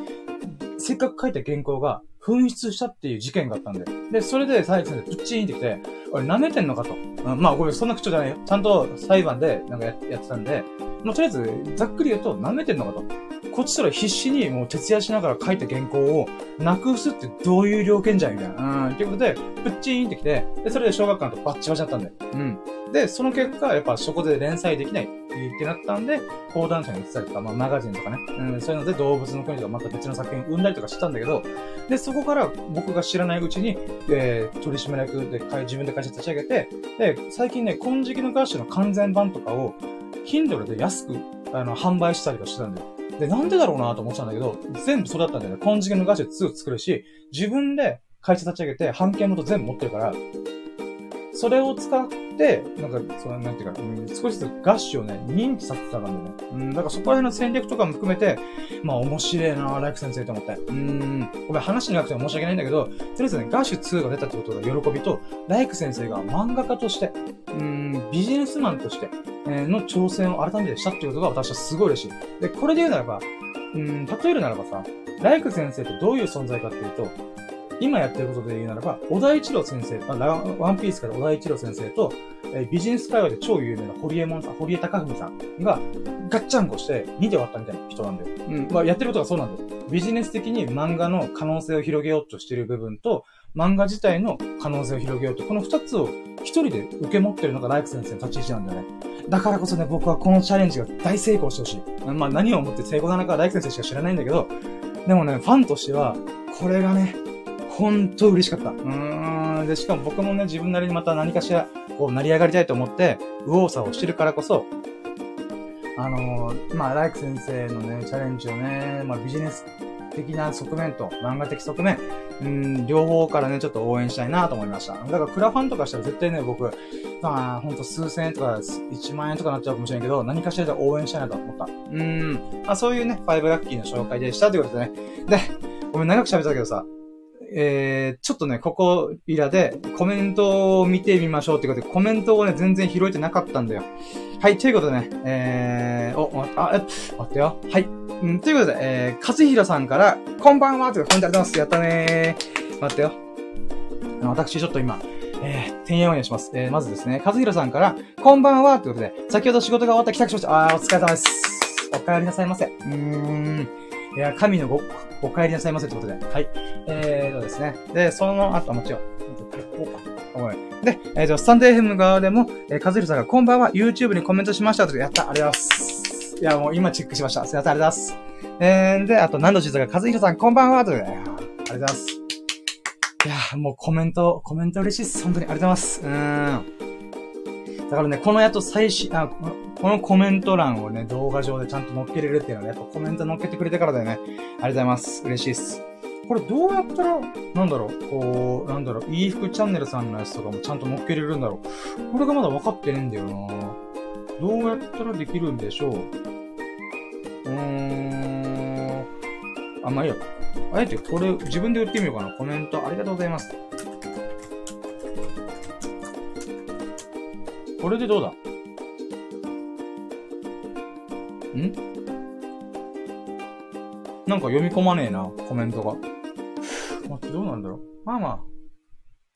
せっかく書いた原稿が紛失したっていう事件があったんで。で、それで佐伯先生プッチーンってきて、俺舐めてんのかと。うん、まあごめん、そんな口調じゃないよ。ちゃんと裁判でなんかやってたんで、もうとりあえず、ざっくり言うと舐めてんのかと。こっちとら必死にもう徹夜しながら書いた原稿をなくすってどういう条件じゃんみたいな。うん。ということで、プッチーンってきて、で、それで小学館とバッチバチだったんだよ。うん。で、その結果、やっぱそこで連載できないってなったんで、講談社に移ったりとか、まあマガジンとかね、うん、そういうので動物の国とかまた別の作品を生んだりとかしてたんだけど、で、そこから僕が知らないうちに、えー、取締役で自分で会社立ち上げて、で、最近ね、金色のガッシュの完全版とかを、Kindle で安く、あの、販売したりとかしてたんだよ。で、なんでだろうなと思ってたんだけど、全部それだったんだよね。金色のガッシュ2を作るし、自分で会社立ち上げて、半径元全部持ってるから、それを使って、なんか、その、なんていうか、うん、少しずつガッシュをね、認知させてたんだよね。うん、だからそこら辺の戦略とかも含めて、まあ面白いなライク先生と思って。うん、ごめん、話になくても申し訳ないんだけど、とりあえずね、ガッシュ2が出たってことが喜びと、ライク先生が漫画家として、うん、ビジネスマンとして、えー、の挑戦を改めてしたってことが私はすごい嬉しい。で、これで言うならば、うん、例えるならばさ、ライク先生ってどういう存在かっていうと、今やってることで言うならば、小田一郎先生、あワンピースから小田一郎先生と、えー、ビジネス会話で超有名な堀江門さん、堀江貴文さんが、ガッチャンコして2で割ったみたいな人なんだよ。うん。まあ、やってることがそうなんだよ。ビジネス的に漫画の可能性を広げようとしている部分と、漫画自体の可能性を広げようと、この2つを一人で受け持ってるのがライク先生の立ち位置なんだよね。だからこそね、僕はこのチャレンジが大成功してほしい。まあ何を思って成功なのかライク先生しか知らないんだけど、でもね、ファンとしては、これがね、ほんと嬉しかった。うーん。で、しかも僕もね、自分なりにまた何かしら、こう、成り上がりたいと思って、右往左往してるからこそ、あのー、まあ、ライク先生のね、チャレンジをね、まあ、ビジネス的な側面と漫画的側面、うん、両方からね、ちょっと応援したいなと思いました。だから、クラファンとかしたら絶対ね、僕、まあ、ほんと数千円とか、1万円とかなっちゃうかもしれんけど、何かしらで応援したいなと思った。うん。まあ、そういうね、5ラッキーの紹介でしたということでね。で、ごめん、長く喋ったけどさ、えー、ちょっとね、ここいらでコメントを見てみましょうってことで、コメントをね、全然拾えてなかったんだよ。はい、ということでね、えー、お、あ、え、待ってよ。はい。ん、ということで、えー、かつひろさんから、こんばんはとかコメントありがとうございます。やったねー。待ってよ。私、ちょっと今、えー、てんやわんやします。えー、まずですね、かずひろさんから、こんばんはということで、先ほど仕事が終わった帰宅しました。あー、お疲れ様です。お帰りなさいませ。うーん。いや、神のご、お帰りなさいませってことで。はい。えーとですね。で、その後、もちろん。で、えーと、スタンデーヘム側でも、えー、カズヒロさんが、こんばんは、YouTube にコメントしましたとやった。ありがとうございます。いや、もう今チェックしました。すいません、ありがとうございます。えー、で、あと、何度しずが、カズヒロさん、こんばんはということで、ありがとうございます。いやもうコメント、コメント嬉しいです。本当にありがとうございます。うーん。だからね、このやっと最新、あ、このコメント欄をね、動画上でちゃんと載っけれるっていうのはね、やっぱコメント載っけてくれてからだよね。ありがとうございます。嬉しいっす。これどうやったら、なんだろう、こう、なんだろう、いい服チャンネルさんのやつとかもちゃんと載っけれるんだろう。これがまだ分かってねえんだよなどうやったらできるんでしょう。うーん。あ、まあいいや。あえてこれ自分で売ってみようかな。コメントありがとうございます。これでどうだ？ん？なんか読み込まねえな、コメントが。待って、どうなんだろう？まあま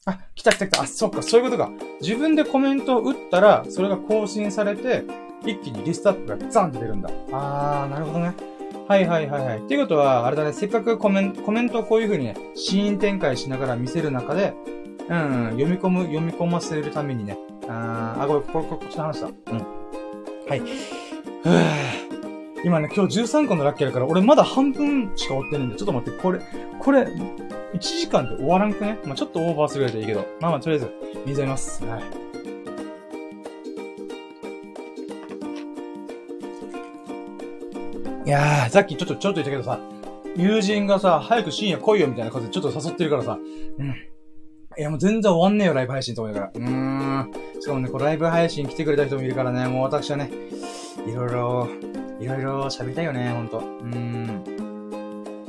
あ。あ、来た来た来た。あ、そっか、そういうことか。自分でコメントを打ったら、それが更新されて、一気にリストアップがザンって出るんだ。あー、なるほどね。はいはいはいはい。っていうことは、あれだね、せっかくコメント、コメントをこういう風にね、シーン展開しながら見せる中で、うん、読み込む、読み込ませるためにね、あー、あ、これ、これ、こっちの話だ。うん。はい。今ね、今日13個のラッキーだから、俺まだ半分しか終わってないんで、ちょっと待って、これ、これ、1時間で終わらんくね？まあちょっとオーバーするぐらいでいいけど。まあまあ、とりあえず、水飲みます。はい。いやー、さっきちょっと、ちょっと言ったけどさ、友人がさ、早く深夜来いよみたいな感じでちょっと誘ってるからさ、うん。いや、もう全然終わんねえよ、ライブ配信と思うから。うーん。しかもね、こうライブ配信来てくれた人もいるからね、もう私はね、いろいろ、いろいろ喋りたいよね、ほんと。うーん。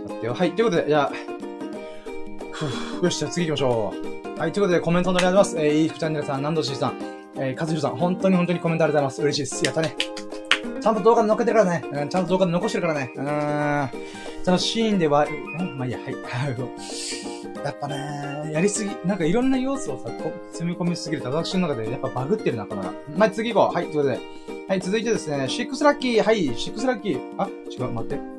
待ってよ。はい、ということで、じゃあ、ふぅ、よし、じゃあ次行きましょう。はい、ということでコメントお願いします。えー、いいふチャンネルさん、ナンドシーさん、えー、カズヒロさん、本当に本当にコメントありがとうございます。嬉しいです。やったね。ちゃんと動画で載っけてるからね。うん、ちゃんと動画で残してるからね。うーん。そのシーンでは、まあいいや、はい。やっぱね、やりすぎ、なんかいろんな要素をさ、こ積み込みすぎると私の中でやっぱバグってるな、かなが。はい、次行こう。はい、ということで。はい、続いてですね、シックスラッキー。はい、シックスラッキー。あ、違う、待って。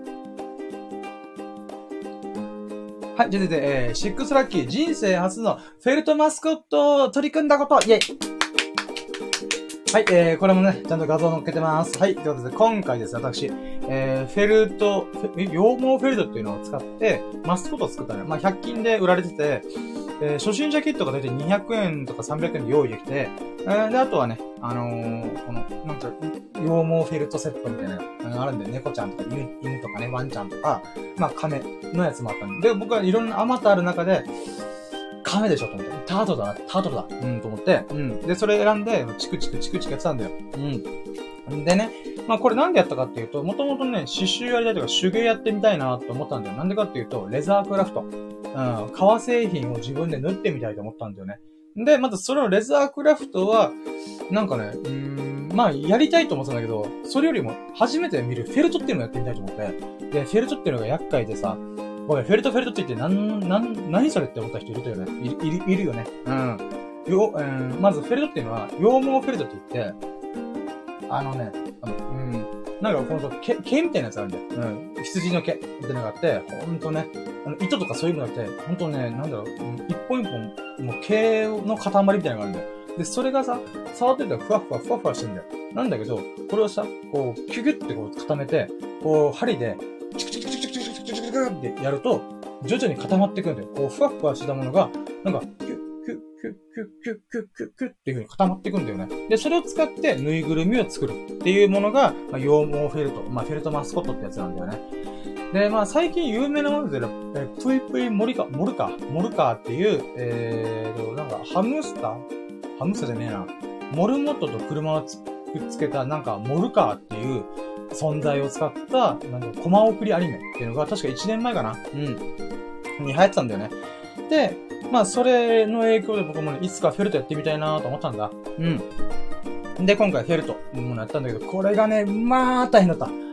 はい、じゃあ出て、えー、シックスラッキー。人生初のフェルトマスコットを取り組んだこと。イェイはい、えー、これもね、ちゃんと画像載っけてます。はい、ということで、今回ですね、私、えー、フェルト、フェ羊毛フェルトっていうのを使って、マスコットを作ったのよ。まあ、100均で売られてて、えー、初心者キットが大体200円とか300円で用意できて、えー、で、あとはね、あのー、この、なんか、羊毛フェルトセットみたいなのがあるんで、猫ちゃんとか犬犬とかね、ワンちゃんとか、まあ、亀のやつもあったんで、で、僕はいろんなあまたある中で、亀でしょと思って。タートルだな、タートルだ。うん、と思って。うん。で、それ選んで、チクチクチクチクやってたんだよ。うん。でね、まあこれなんでやったかっていうと、もともとね、刺繍やりたいとか手芸やってみたいなと思ったんだよ。なんでかっていうと、レザークラフト。うん。革製品を自分で縫ってみたいと思ったんだよね。で、またそのレザークラフトは、なんかね、うーん、まあやりたいと思ってたんだけど、それよりも初めて見るフェルトっていうのをやってみたいと思って。で、フェルトっていうのが厄介でさ、ごめん、フェルトフェルトって言って、なん、なん、何それって思った人いるよね。いる、いる、いるよね。うん。よ、うん、まずフェルトっていうのは、羊毛フェルトって言って、あのね、あの、うん、なんかこの毛、毛みたいなやつあるんだよ。うん。羊の毛みたいなのがあって、ほんとね、あの、糸とかそういうのがあって、ほんとね、なんだろう、うん一本一本、もう毛の塊みたいなのがあるんだよ。で、それがさ、触ってたらふわふわふわふわしてんだよ。なんだけど、これをさ、こう、キュキュってこう固めて、こう、針で、チクチクチクチクチクチクチクチクってやると、徐々に固まってくんだよ。こう、ふわふわしたものが、なんか、キュッキュッキュッキュッキュッキュッキュッキュッっていう風に固まってくんだよね。で、それを使ってぬいぐるみを作るっていうものが、まあ、羊毛フェルト、まあ、フェルトマスコットってやつなんだよね。で、まあ、最近有名なもので、えプイプイモリカ、モルカ、モルカっていう、えーと、なんか、ハムスター？ハムスターじゃねえな。モルモットと車をつくっつけた、なんか、モルカーっていう存在を使った、なんか、コマ送りアニメっていうのが、確か1年前かなうん。に流行ってたんだよね。で、まあ、それの影響で僕もね、いつかフェルトやってみたいなと思ったんだ。うん。で、今回フェルトのものやったんだけど、これがね、まあ、大変だった。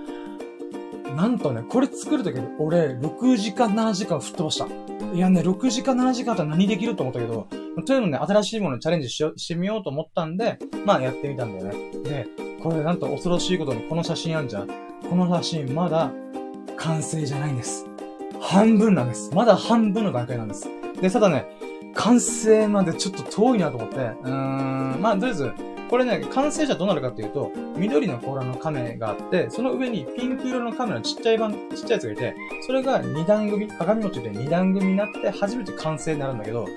なんとね、これ作るときに俺、6時間、7時間吹っ飛ばした。いやね、6時間、7時間だったら何できると思ったけど、というのね、新しいものにチャレンジしようしてみようと思ったんで、まあやってみたんだよね。で、これなんと恐ろしいことにこの写真あんじゃん。この写真まだ完成じゃないんです。半分なんです。まだ半分の段階なんです。で、ただね、完成までちょっと遠いなと思って、うーん、まあとりあえず、これね、完成じゃどうなるかっていうと、緑の甲羅の亀があって、その上にピンク色のカメラのちっちゃい版、ちっちゃいやつがいて、それが二段組、鏡餅で二段組になって初めて完成になるんだけど、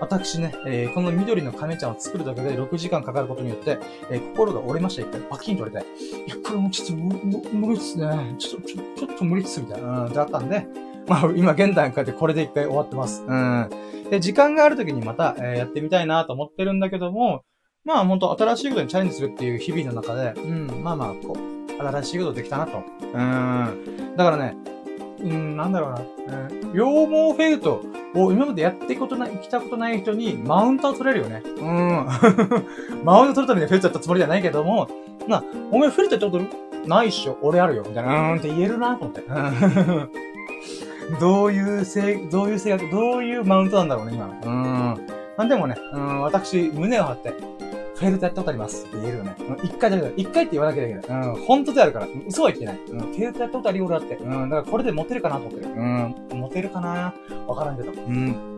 私ね、えーこの緑の亀ちゃんを作るだけで6時間かかることによって、えー心が折れました、一回。パキンと折れて。いや、これもちょっと無無理っすね。ちょっと、ちょちょっと無理っす、みたいな。うん、ってあったんで、まあ、今現段階でこれで一回終わってます。うん。で、時間がある時にまた、えーやってみたいなと思ってるんだけども、まあ、本当新しいことにチャレンジするっていう日々の中で、うん、まあまあ、こう、新しいことできたなと。うん。だからね、うん、なんだろうな、うん、羊毛フェルトを今までやってことない、来たことない人にマウントを取れるよね。うん。マウント取るためにフェルトやったつもりじゃないけども、まあ、お前フェルトやったことないっしょ？俺あるよ。みたいな、うーんって言えるなと思って。どういう性、どういう性格、どういうマウントなんだろうね、今。うん。なんでもね、うん、私、胸を張って、フェルトやったことありますって言えるよね。うん一回だけだ。一回って言わなきゃいけない。うん、本当であるから。嘘は言ってない。うん、フェルトやったことあるよ、俺だって。うん、だからこれでモテるかなと思ってる。うん、モテるかな？わからんけど。うん。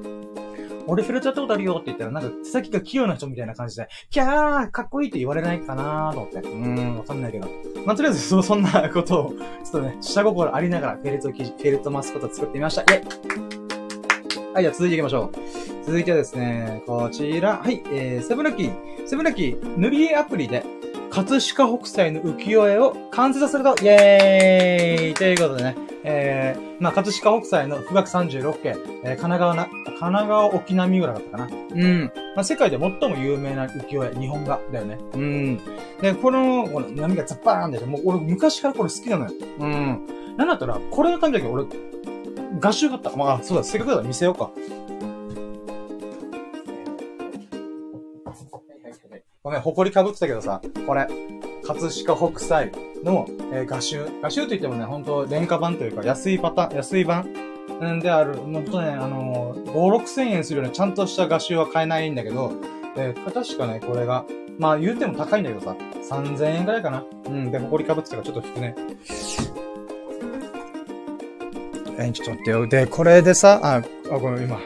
俺フェルトやったことあるよって言ったら、なんか手先が器用な人みたいな感じで、キャーかっこいいって言われないかなと思って。うーん、わかんないけど。まあ、とりあえず、そ、そんなことを、ちょっとね、下心ありながら、フェルト記事、フェルトマスコット作ってみました。イェイはい、じゃあ続いていきましょう。続いてはですね、こちら、はい、えー、セブンラッキー、セブンラッキー、塗り絵アプリで、葛飾北斎の浮世絵を完成させると、イェーイということでね、えー、まあ、葛飾北斎の富岳36景、えー、神奈川な、神奈川沖縄三浦だったかな。うん。まあ、世界で最も有名な浮世絵、日本画だよね。うん。で、この、この波がザッパーンで。もう俺昔からこれ好きなのよ。うん。なんだったら、これのためだけ俺、画集買った。まあ、そうだ、せっかくだから見せようか。ごめん、埃かぶってたけどさ、これ、葛飾北斎の、えー画集。画集といってもね、ほんと、廉価版というか、安いパターン、安い版うんである。ほんとね、あのー、5、6千円するようなちゃんとした画集は買えないんだけど、えー確かね、これが、まあ言うても高いんだけどさ、3000円くらいかな。うん、で、埃かぶってたからちょっと引くね。えーちょっと待ってよ。で、これでさ、あ、あ、ごめん、今。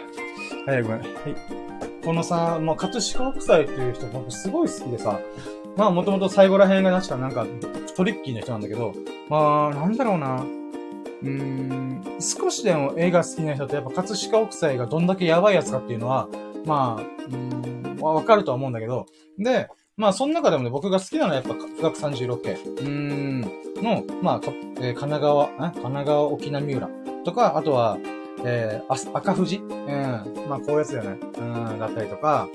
はい、ごめん。はい。このさ、もう、葛飾北斎っていう人、僕すごい好きでさ、まあ、もともと最後ら辺が確かなんか、トリッキーな人なんだけど、まあ、なんだろうな。うーん、少しでも映画好きな人ってやっぱ葛飾北斎がどんだけやばいやつかっていうのは、まあ、うーん、わかるとは思うんだけど、で、まあ、その中でもね、僕が好きなのはやっぱ、富岳36系。うーん、の、まあ、えー、神奈川、え神奈川沖縄三浦とか、あとは、えー、赤富士？うん。まあ、こういうやつだよね。うん、だったりとか、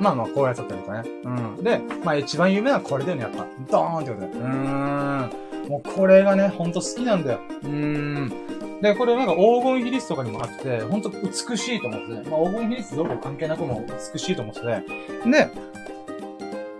まあまあ、こういうやつだったりとかね。うん。で、まあ一番有名なこれだよね、やっぱ。ドーンってことで。うーん。もうこれがね、ほんと好きなんだよ。うーん。で、これなんか黄金比率とかにもあって、ほんと美しいと思ってね。まあ黄金比率どこ関係なくも美しいと思ってて。で、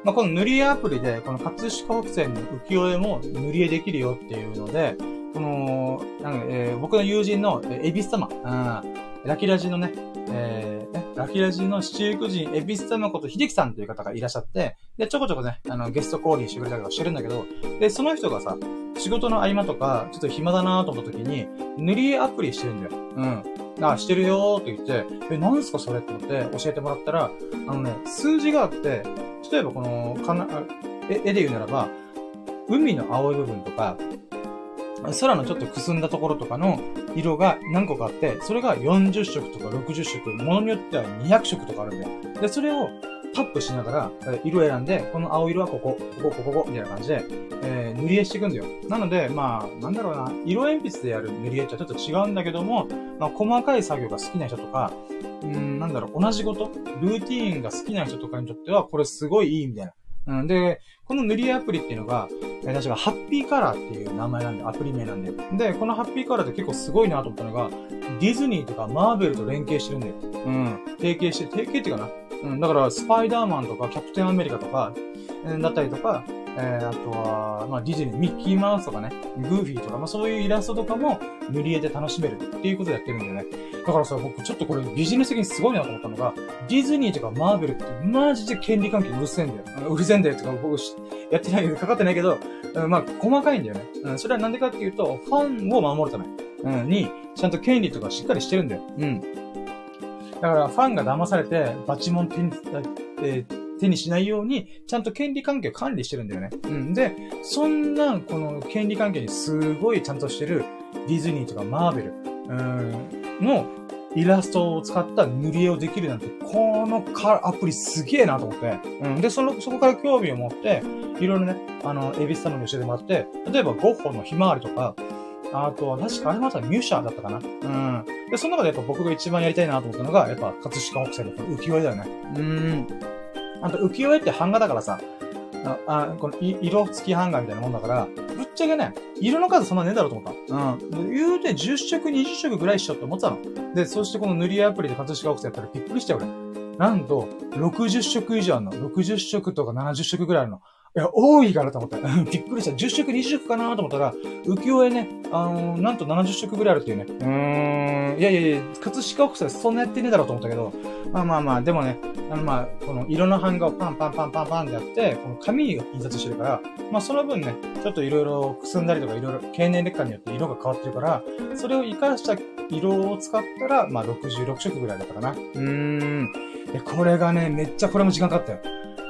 まあ、この塗り絵アプリで、この葛飾北斎の浮世絵も塗り絵できるよっていうので、この、なんえー、僕の友人の、えー、エビス様、うん、ラキラジのね、えー、ラキラジの七福神、エビス様こと秀樹さんという方がいらっしゃって、で、ちょこちょこね、あの、ゲスト降臨してくれたりとかしてるんだけど、で、その人がさ、仕事の合間とか、ちょっと暇だなと思った時に、塗り絵アプリしてるんだよ。うん。あ、してるよーって言って、え、何すかそれって思って教えてもらったら、あのね、数字があって、例えばこの、かな、絵で言うならば、海の青い部分とか、空のちょっとくすんだところとかの色が何個かあって、それが40色とか60色、ものによっては200色とかあるんだよ。で、それをタップしながら、色選んで、この青色はここ、ここ、ここ、ここ、みたいな感じで、えー、塗り絵していくんだよ。なので、まあ、なんだろうな、色鉛筆でやる塗り絵とはちょっと違うんだけども、まあ、細かい作業が好きな人とか、うん、なんだろう、同じこと、ルーティーンが好きな人とかにとっては、これすごいいいみたいな。うん、で、この塗り絵アプリっていうのが、えー、確かハッピーカラーっていう名前なんで、アプリ名なんで。で、このハッピーカラーって結構すごいなと思ったのが、ディズニーとかマーベルと連携してるんだよ。うん。提携して、提携っていうかな。うん、だから、スパイダーマンとか、キャプテンアメリカとか、えー、だったりとか、えー、あとは、まあ、ディズニー、ミッキーマウスとかね、グーフィーとか、まあ、そういうイラストとかも塗り絵で楽しめるっていうことをやってるんだよね。だからさ、僕ちょっとこれビジネス的にすごいなと思ったのが、ディズニーとかマーベルってマジで権利関係うるせえんだよ。うるせえんだよとか僕やってないけど、かかってないけど、うん、まあ、細かいんだよね。うん、それはなんでかっていうと、ファンを守るため、うん、に、ちゃんと権利とかしっかりしてるんだよ。うん。だから、ファンが騙されて、バチモン手に、えー、手にしないように、ちゃんと権利関係を管理してるんだよね。うん。で、そんな、この権利関係にすごいちゃんとしてる、ディズニーとかマーベル、うん、のイラストを使った塗り絵をできるなんて、このアプリすげえなと思って。うん。で、その、そこから興味を持って、いろいろね、あの、エビス様に教えてもらって、例えばゴッホのひまわりとか、あとは、確かあれまたミュシャーだったかな。うん。で、その中でやっぱ僕が一番やりたいなと思ったのが、やっぱ、葛飾北斎の浮世絵だよね。うん。あと、浮世絵って版画だからさ、あ、あこの色付き版画みたいなもんだから、ぶっちゃけね、色の数そんなねえだろうと思った。うん。言うて10色、20色ぐらいしようって思ってたの。で、そしてこの塗り絵アプリで葛飾北斎やったらびっくりしたよ、俺。なんと、60色以上あるの。60色とか70色ぐらいあるの。いや、多いからと思った。びっくりした。10色、20色かなと思ったら、浮世絵ね、あのー、なんと70色ぐらいあるっていうね。うーん。いやいやいや、葛飾北斎そんなやってねえだろうと思ったけど、まあまあまあ、でもね、あのまあ、この色の版画をパンパンパンパンパンってやって、この紙を印刷してるから、まあその分ね、ちょっといろいろくすんだりとかいろいろ経年劣化によって色が変わってるから、それを活かした色を使ったら、まあ66色ぐらいだったかな。うーん。これがね、めっちゃこれも時間かかったよ。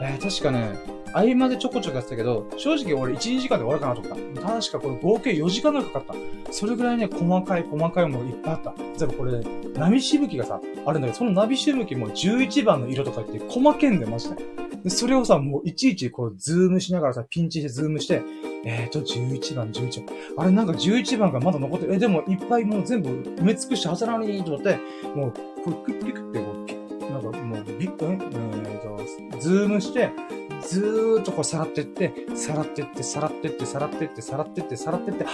えー、確かね、合間でちょこちょこやってたけど、正直俺1、2時間で終わるかなと思った。確かこれ合計4時間ぐらいかかった。それぐらいね、細かい細かいものいっぱいあった。例えばこれ、波しぶきがさ、あるんだけど、その波しぶきも11番の色とか言って細けんだよ、マジで。で、それをさ、もういちいちこう、ズームしながらさ、ピンチしてズームして、えーと、11番、11番。あれなんか11番がまだ残ってる。え、でもいっぱいもう全部埋め尽くしてはずなのに、と思って、もう、これクッピクってこう、なんかもう、ビッ、うん、えーと、ズームして、ずーっとこうさらってって、さらってって、さらってって、さらってって、さらってって、さらってって、こ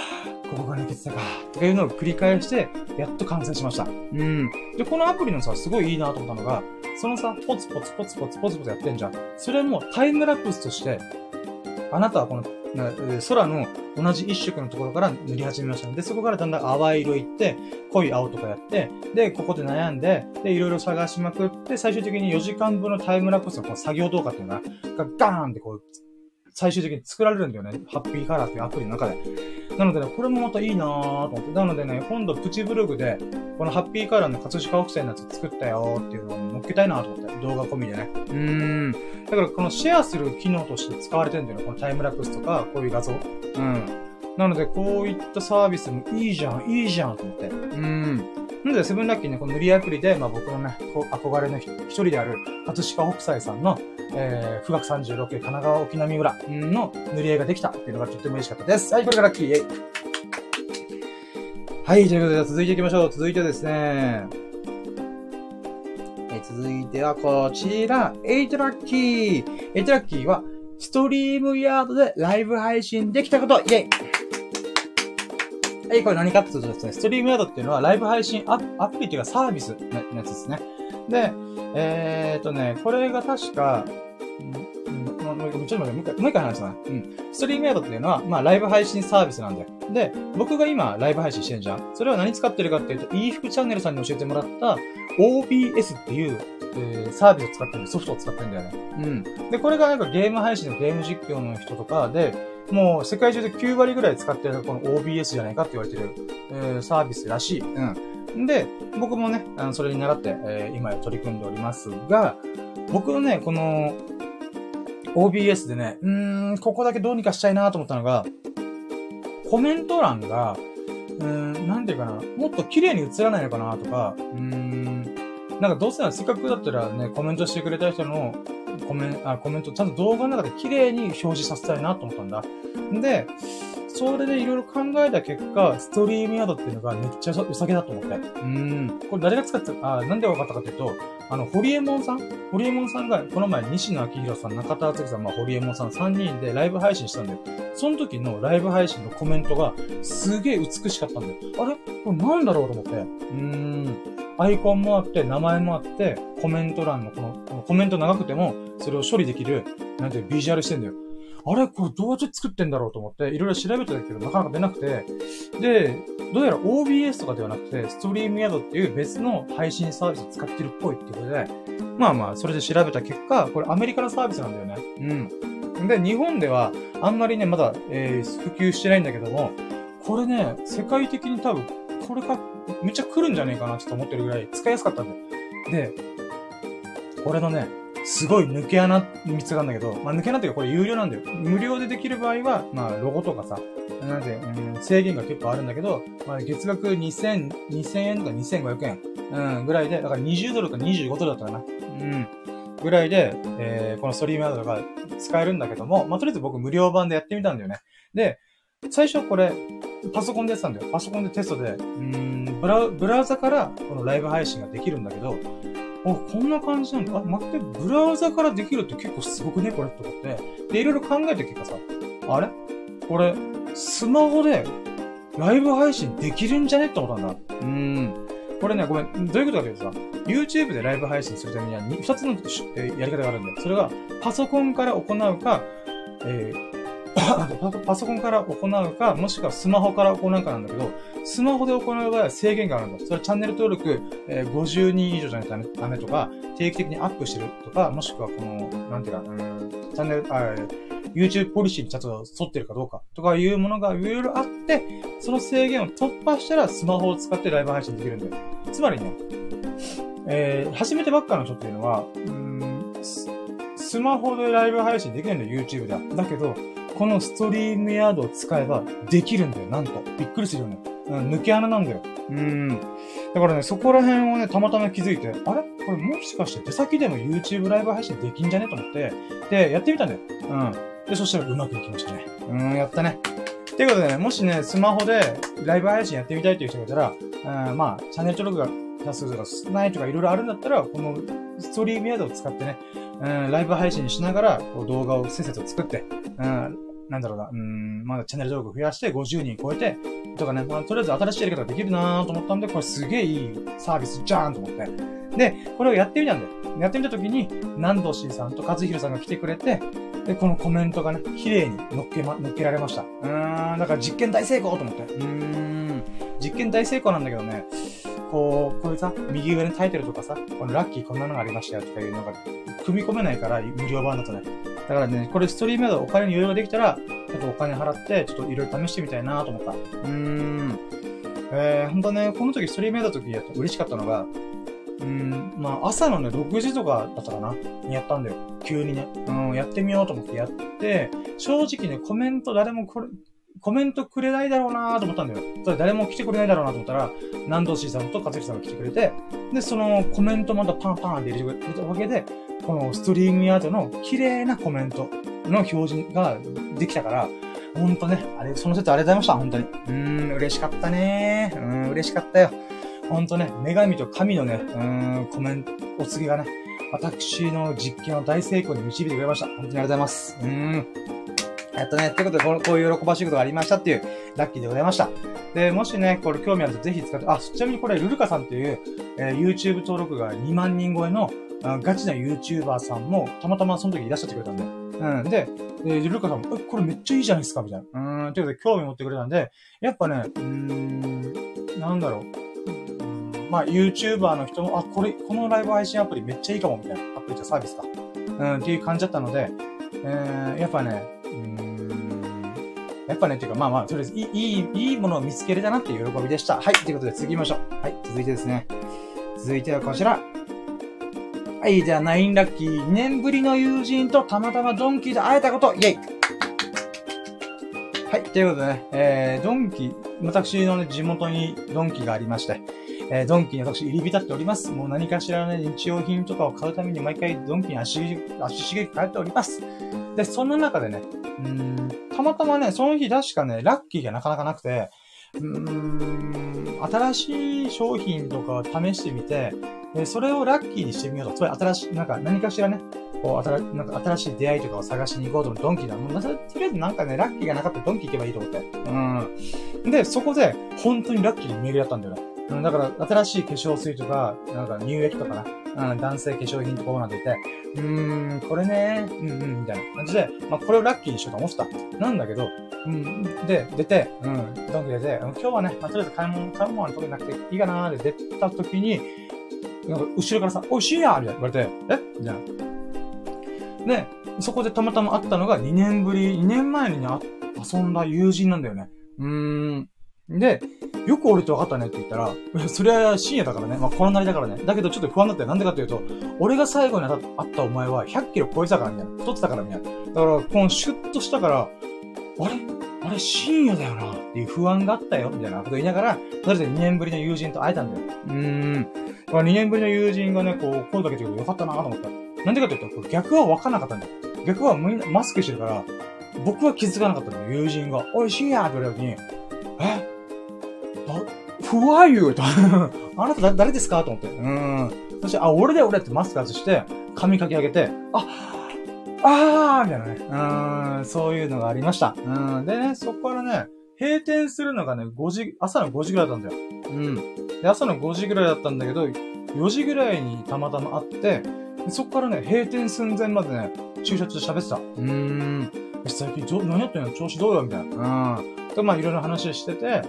こが抜けてたか、とかいうのを繰り返して、やっと完成しました。うん。で、このアプリのさ、すごいいいなと思ったのが、そのさ、ポツポツポツポツポツポツやってんじゃん。それもタイムラプスとして、あなたはこの空の同じ一色のところから塗り始めました。で、そこからだんだん淡い色いって、濃い青とかやって、で、ここで悩んで、で、いろいろ探しまくって、最終的に4時間分のタイムラプスのこの作業動画っていうのが、がガーンってこう、最終的に作られるんだよね。ハッピーカラーっていうアプリの中で。なのでね、これもまたいいなぁと思って。なのでね、今度プチブログで、このハッピーカラーの葛飾北斎のやつ作ったよっていうのを載っけたいなと思って。動画込みでね。うーん。だからこのシェアする機能として使われてるんだよね。このタイムラプスとか、こういう画像。うん。なので、こういったサービスもいいじゃん、いいじゃんと思って。うん。なので、セブンラッキーね、この塗りアプリで、まあ僕のね、憧れの一人である、葛飾北斎さんの、えー、富岳36神奈川沖並村の塗り絵ができたっていうのがとっても嬉しかったです。はい、これがラッキー。はい、ということで、続いていきましょう。続いてですね、え続いてはこちら、8ラッキー。8ラッキーは、ストリームヤードでライブ配信できたことイェイはい、これ何かっていうとですね、ストリームヤードっていうのはライブ配信アアプリっていうかサービスのやつですね。で、えー、っとね、これが確か、もうちょっと待って、もう一回、もう一回話すな。うん。ストリームヤードっていうのは、まあ、ライブ配信サービスなんだよ。で、僕が今、ライブ配信してんじゃん。それは何使ってるかっていうと、e 服チャンネルさんに教えてもらった OBS っていう、えー、サービスを使ってるソフトを使ってるんだよね。うん。で、これがなんかゲーム配信のゲーム実況の人とかで、もう世界中で9割ぐらい使ってるこの OBS じゃないかって言われてる、えー、サービスらしい。うん。で、僕もね、あのそれに習って、えー、今取り組んでおりますが、僕のね、この OBS でね、うーん、ここだけどうにかしたいなと思ったのが、コメント欄が、うーん、なんていうかな、もっと綺麗に映らないのかなとか、うーん、なんかどうせならせっかくだったらね、コメントしてくれた人のコメンあコメント、ちゃんと動画の中で綺麗に表示させたいなと思ったんだ。で、それでいろいろ考えた結果、ストリームヤードっていうのがめっちゃ良さげだと思って。うん。これ誰が使ってた、あ、なんで分かったかっていうと、あの、ホリエモンさん？ホリエモンさんが、この前、西野昭弘さん、中田敦さん、まあ、ホリエモンさん3人でライブ配信したんだよ。その時のライブ配信のコメントが、すげえ美しかったんだよ。あれ？これなんだろうと思って。うーん。アイコンもあって、名前もあって、コメント欄のこの、このコメント長くても、それを処理できる、なんてビジュアルしてんだよ。あれ？これどうやって作ってんだろうと思って、いろいろ調べてたけど、なかなか出なくて、で、どうやら OBS とかではなくて、ストリームヤードっていう別の配信サービスを使ってるっぽいってことで、まあまあ、それで調べた結果、これアメリカのサービスなんだよね。うん。で、日本ではあんまりね、まだ、えー、普及してないんだけども、これね、世界的に多分、これがめっちゃ来るんじゃねえかなちょって思ってるぐらい使いやすかったんだよ。で、これのね、すごい抜け穴見つかるんだけど、まあ抜け穴っていうかこれ有料なんだよ。無料でできる場合は、まあロゴとかさ、なんで、うん、制限が結構あるんだけど、まあ月額2000、2000円とか2500円、うん、ぐらいで、だから20ドルか25ドルだったかな。うん。ぐらいで、えー、このストリームアドが使えるんだけども、まあとりあえず僕無料版でやってみたんだよね。で、最初これ、パソコンでやってたんだよ。パソコンでテストで、うん、ブラブラウザからこのライブ配信ができるんだけど、お、こんな感じなんだ。あ、待って、ブラウザからできるって結構すごくねこれって思って。で、いろいろ考えて結果さ、あれ？これ、スマホでライブ配信できるんじゃねって思ったんだ。うーん。これね、ごめん。どういうことかというとさ、YouTube でライブ配信するためには二つの、えー、やり方があるんだよ。それが、パソコンから行うか、えーパソコンから行うか、もしくはスマホから行うかなんだけど、スマホで行う場合は制限があるんだ。それはチャンネル登録、えー、50人以上じゃないとダメとか、定期的にアップしてるとか、もしくはこの、なんていうか、うん、チャンネル、あ YouTube ポリシーにちゃんと沿ってるかどうかとかいうものがいろいろあって、その制限を突破したらスマホを使ってライブ配信できるんだよ。つまりね、えー、初めてばっかの人っていうのは、うんスマホでライブ配信できないんだよ、YouTube では。だけど、このストリームヤードを使えばできるんだよ、なんと。びっくりするよね。うん、抜け穴なんだよ。うん。だからね、そこら辺をね、たまたま気づいて、あれ？これもしかして出先でも YouTube ライブ配信できんじゃね？と思って、で、やってみたんだよ。うん。で、そしたらうまくいきましたね。うん、やったね。ということでね、もしね、スマホでライブ配信やってみたいという人がいたら、うん、まあ、チャンネル登録が多数とか少ないとかいろいろあるんだったら、このストリームヤードを使ってね、うん、ライブ配信しながら、こう動画をせっせと作って、うん、なんだろうな、うん、まだチャンネル登録増やして50人超えて、とかね、まあ、とりあえず新しいやり方ができるなと思ったんで、これすげえいいサービスじゃーんと思って。で、これをやってみたんだよ。やってみたときに、南道氏さんと和弘さんが来てくれて、で、このコメントがね、綺麗に乗っけま、乗っけられました。うーん、だから実験大成功と思って。うーん、実験大成功なんだけどね、こう、こういうさ、右上のタイトルとかさ、このラッキーこんなのがありましたよとかいうのが、組み込めないから、無料版だとね。だからね、これストリームだとお金に余裕ができたら、ちょっとお金払って、ちょっといろいろ試してみたいなと思った。うーん。えー、ほんとね、この時ストリームやった時やっと嬉しかったのが、うん、まあ、朝のね、6時とかだったかなにやったんだよ。急にね。うん、やってみようと思ってやって、正直ね、コメント誰もこれ、コメントくれないだろうなと思ったんだよ。それ誰も来てくれないだろうなと思ったら、南道 C さんと勝木さんが来てくれて、で、そのコメントまたパンパンって入れてくれたわけで、このストリームヤードの綺麗なコメントの表示ができたから、ほんとね、あれ、その説ありがとうございました、本当に。うーん、嬉しかったねうん、嬉しかったよ。ほんとね、女神と神のね、うーん、コメント、お告げがね、私の実験を大成功に導いてくれました。本当にありがとうございます。うーん。えっとね、ということでこ、こういう喜ばしいことがありましたっていう、ラッキーでございました。で、もしね、これ興味あるとぜひ使って、あ、ちなみにこれ、ルルカさんっていう、えー、YouTube 登録が2万人超えの、ガチな YouTuber さんも、たまたまその時いらっしゃってくれたんで。うん。で、で、ルルカさんも、え、これめっちゃいいじゃないですか、みたいな。うん。ということで、興味持ってくれたんで、やっぱね、うん、なんだろう。まあ、YouTuber の人も、あ、これ、このライブ配信アプリめっちゃいいかも、みたいな。アプリじゃサービスか。うん、っていう感じだったので、えー、やっぱね、うん、やっぱね、っていうか、まあまあ、とりあえず、いい、いいものを見つけれたなっていう喜びでした。はい、ということで次行きましょう。はい、続いてですね。続いてはこちら。はい、じゃあ、ナインラッキー。2年ぶりの友人とたまたまドンキーで会えたこと、イェイはい、ということでね、えー、ドンキ、私のね、地元にドンキがありまして、えー、ドンキに私入り浸っております。もう何かしらね、日用品とかを買うために毎回ドンキに足、足しげく通っております。で、そんな中でね、うん、たまたまね、その日確かね、ラッキーがなかなかなくて、うーん、新しい商品とかを試してみて、で、それをラッキーにしてみようと。つまり新しい、なんか何かしらね、こう、新なんか新しい出会いとかを探しに行こうと思ドンキーだ。もう、とりあえずなんかね、ラッキーがなかったらドンキー行けばいいと思って。うん。で、そこで、本当にラッキーに巡り合ったんだよね。うん、だから、新しい化粧水とか、なんか乳液とかな、うん、男性化粧品とかこうなんてて、うーん、これね、うんうん、みたいな感じで、まあ、これをラッキーにしようと思ってた。なんだけど、うん、で、出て、うん、ドンキ出て、今日はね、まあ、とりあえず買い物、買い物は取れなくていいかなーで出た時に、なんか後ろからさ、おい、深夜みたいな言われて、え？みたいな。で、そこでたまたま会ったのが2年ぶり、2年前にね、遊んだ友人なんだよね。うーん。で、よく俺と分かったねって言ったら、それは深夜だからね。まあ、このなりだからね。だけどちょっと不安だったよ。なんでかっていうと、俺が最後に会ったお前は100キロ超えてたからみたいな。太ってたからみたいな。だから、このシュッとしたから、あれ？あれ深夜だよなっていう不安があったよみたいなこと言いながら、とりあえず2年ぶりの友人と会えたんだよ。うーん。だから2年ぶりの友人がね、こう、声かけてくれてよかったなと思った。なんでかっていうと、逆は分かんなかったんだよ。逆はみんなマスクしてるから、僕は気づかなかったんだよ、友人が。おい、深夜って言われた時に、え？Who are you? とあなた誰ですかと思って。うん。そして、あ、俺だよ俺ってマスク外して、髪かき上げて、あ、あーみたいなね。うん、そういうのがありました。うん。でね、そこからね、閉店するのがね、5時、朝の5時ぐらいだったんだよ。うん。で、朝の5時ぐらいだったんだけど、4時ぐらいにたまたま会って、そこからね、閉店寸前までね、駐車場で喋ってた。うーん。最近、何やってんの？調子どうよ？みたいな。うん。で、まあ、いろいろ話してて、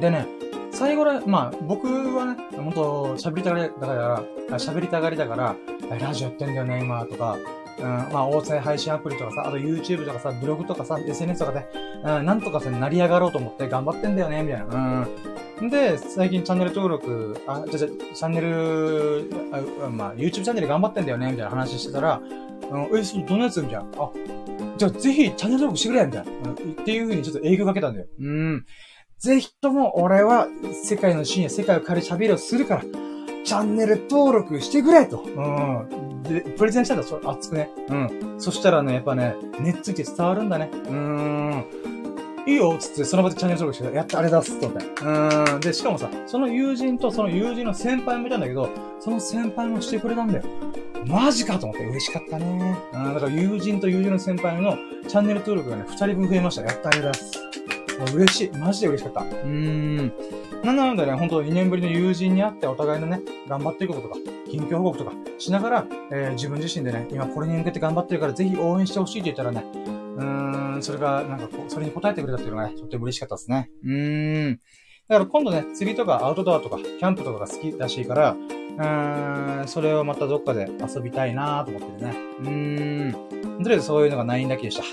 でね、最後ら、まあ、僕はね、ほんと、喋りたがりだから、喋りたがりだから、ラジオやってんだよね、今、とか、うん、まあ、音声配信アプリとかさ、あと YouTube とかさ、ブログとかさ、SNS とかで、うん、なんとかさ、成り上がろうと思って頑張ってんだよね、みたいな。うん。で、最近チャンネル登録、あ、じゃじゃ、チャンネル、あまあ、YouTube チャンネル頑張ってんだよね、みたいな話してたら、うん、え、そどんなやつ？みたいな。あ、じゃあぜひチャンネル登録してくれみたいな。うん、っていう風にちょっと営業かけたんだよ。うん。ぜひとも俺は世界の深夜、世界を変える喋りをするから、チャンネル登録してくれと。うん。で、プレゼンしたんだ、それ熱くね？うん。そしたらね、やっぱね、熱ついて伝わるんだね。うーん。いいよつって、その場でチャンネル登録して、やった、あれだすと思って。うん。で、しかもさ、その友人とその友人の先輩もいたんだけど、その先輩もしてくれたんだよ。マジかと思って嬉しかったね。うん。だから友人と友人の先輩のチャンネル登録がね、二人分増えました。やった、あれだす。嬉しい。マジで嬉しかった。うーん。なのでね、本当2年ぶりの友人に会ってお互いのね、頑張っていくこととか、近況報告とかしながら、えー、自分自身でね、今これに向けて頑張ってるからぜひ応援してほしいって言ったらね、うーん、それが、なんかこう、それに応えてくれたっていうのがね、とっても嬉しかったですね。うーん。だから今度ね、釣りとかアウトドアとか、キャンプとかが好きらしいから、うーん、それをまたどっかで遊びたいなと思ってるね。うーん。とりあえずそういうのがないんだけでした。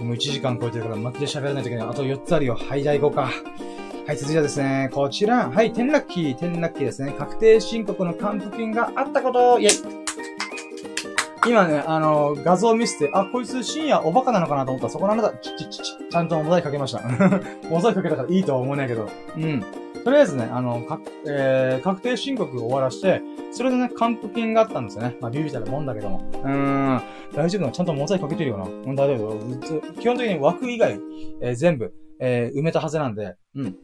もう1時間超えてるから、まで喋らないといけない。あと4つあるよ。はい、じゃあ行こうか。はい、続いてはですね、こちら。はい、転落期、転落期ですね。確定申告の還付金があったことイェイ今ね、あの、画像を見せて、あ、こいつ深夜おバカなのかなと思ったら、そこのあなた、ちちちち、ちゃんとモザイクかけました。モザイクかけたからいいとは思えないけど。うん。とりあえずね、あの、か、えー、確定申告を終わらして、それでね、還付金があったんですよね。まあ、ビビったるもんだけども。うーん。大丈夫なちゃんとモザイクかけてるよな。うん、大丈夫。基本的に枠以外、えー、全部、えー、埋めたはずなんで、うん。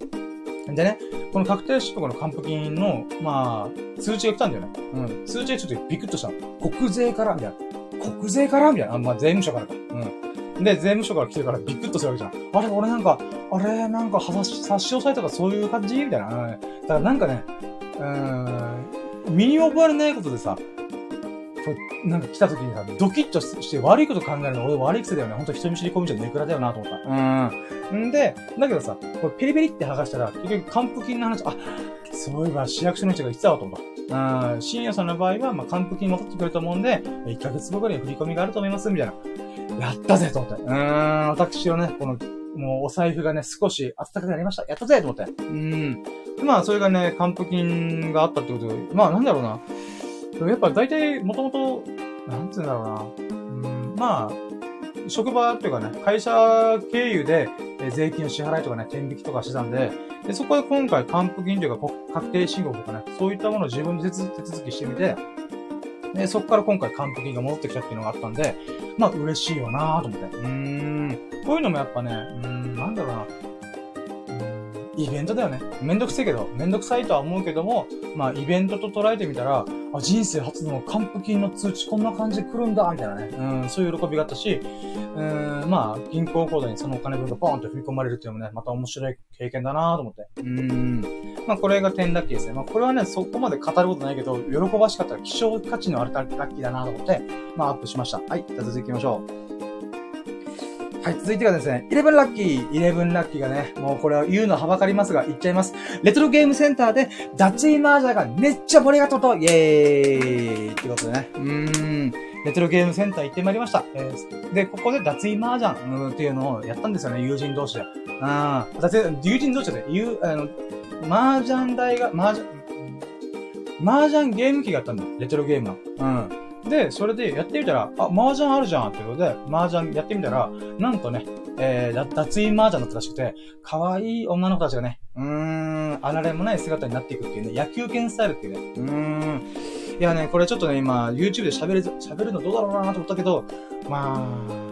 でね、この確定申告の還付金の、まあ、通知が来たんだよね。うん。通知がちょっとビクッとしたの。国税からみたいな。国税から？みたいな。あ、まあ、税務署からか。うん。で、税務署から来てるからビクッとするわけじゃん。あれ、俺なんか、あれ、なんか、差し押さえとかそういう感じ？みたいな。だからなんかね、うーん、身に覚えのないことでさ、なんか来た時にさ、ドキッとして悪いこと考えるの俺悪い癖だよね。ほんと人見知り込みじゃネクラだよなと思った。うん。んで、だけどさ、これペリペリって剥がしたら、結局還付金の話、あ、そういえば市役所の人が言ってたわと思った。うん。深夜さんの場合は、まあ、還付金戻ってくると思うんで、1ヶ月後ぐらいに振り込みがあると思います、みたいな。やったぜと思って。うん。私のね、この、もうお財布がね、少し暖かくなりました。やったぜと思って。うん。で、まあ、それがね、還付金があったってことで、まあ、なんだろうな。でやっぱ大体、もともと、なんつうんだろうな。うん、まあ、職場っていうかね、会社経由で、え税金の支払いとかね、天引きとかしてたんで、でそこで今回還付金というか確定申告とかね、そういったものを自分で手続きしてみて、で、そこから今回還付金が戻ってきたっていうのがあったんで、まあ嬉しいよなぁと思って。うーん。こういうのもやっぱね、うーん、なんだろうな。イベントだよね。めんどくせえけど、めんどくさいとは思うけども、まあ、イベントと捉えてみたら、あ、人生初の還付金の通知こんな感じで来るんだ、みたいなね。うん、そういう喜びがあったし、うん、まあ、銀行口座にそのお金分がポーンと振り込まれるっていうのもね、また面白い経験だなと思って。うん、まあ、これが点ラッキーですね。まあ、これはね、そこまで語ることないけど、喜ばしかったら希少価値のあるラッキーだなと思って、まあ、アップしました。はい、じゃあ続きましょう。はい、続いてがですね、11ラッキー。11ラッキーがね、もうこれは言うのはばかりますが、言っちゃいます。レトロゲームセンターで、ダッチマージャーがめっちゃ盛り上がったと、イェーイってことでね。うーん。レトロゲームセンター行ってまいりました。えー、で、ここで脱衣麻雀っていうのをやったんですよね、友人同士で。ああ、友人同士で、言う、あの、麻雀台が、麻雀、麻雀ゲーム機があったんだ。レトロゲームの。うん。で、それでやってみたら、あ、麻雀あるじゃんってことで、麻雀やってみたら、なんとね、えー、脱衣麻雀だったらしくて、可愛い女の子たちがね、うーん、あられもない姿になっていくっていうね、野球拳スタイルっていうね、うーん。いやね、これちょっとね、今、YouTube で喋る、喋るのどうだろうなと思ったけど、まあ、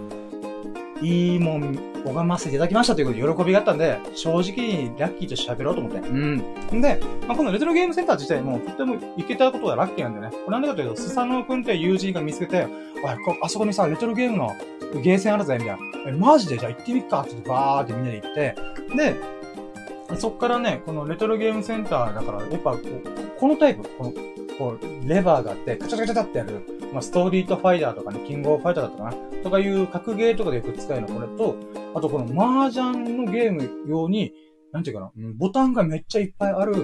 いいもん、拝ませていただきましたということで喜びがあったんで、正直にラッキーと喋ろうと思って。うん。で、まあ、このレトロゲームセンター自体もとても行けたことがラッキーなんだよね。これなんでかというと、スサノオ君って友人が見つけて、あ、あそこにさ、レトロゲームのゲーセンあるぜ、みたいな。え、マジで？じゃあ行ってみっかってバーってみんなで行って、で、そっからね、このレトロゲームセンターだから、やっぱこう、このタイプ、この、こう、レバーがあって、カチャカチャカチャってやるまあ、ストーリートファイターとかね、キングオブファイターだったかなとかいう格ゲーとかでよく使えるのこれと、あとこの麻雀のゲーム用に、なんていうかな、ボタンがめっちゃいっぱいある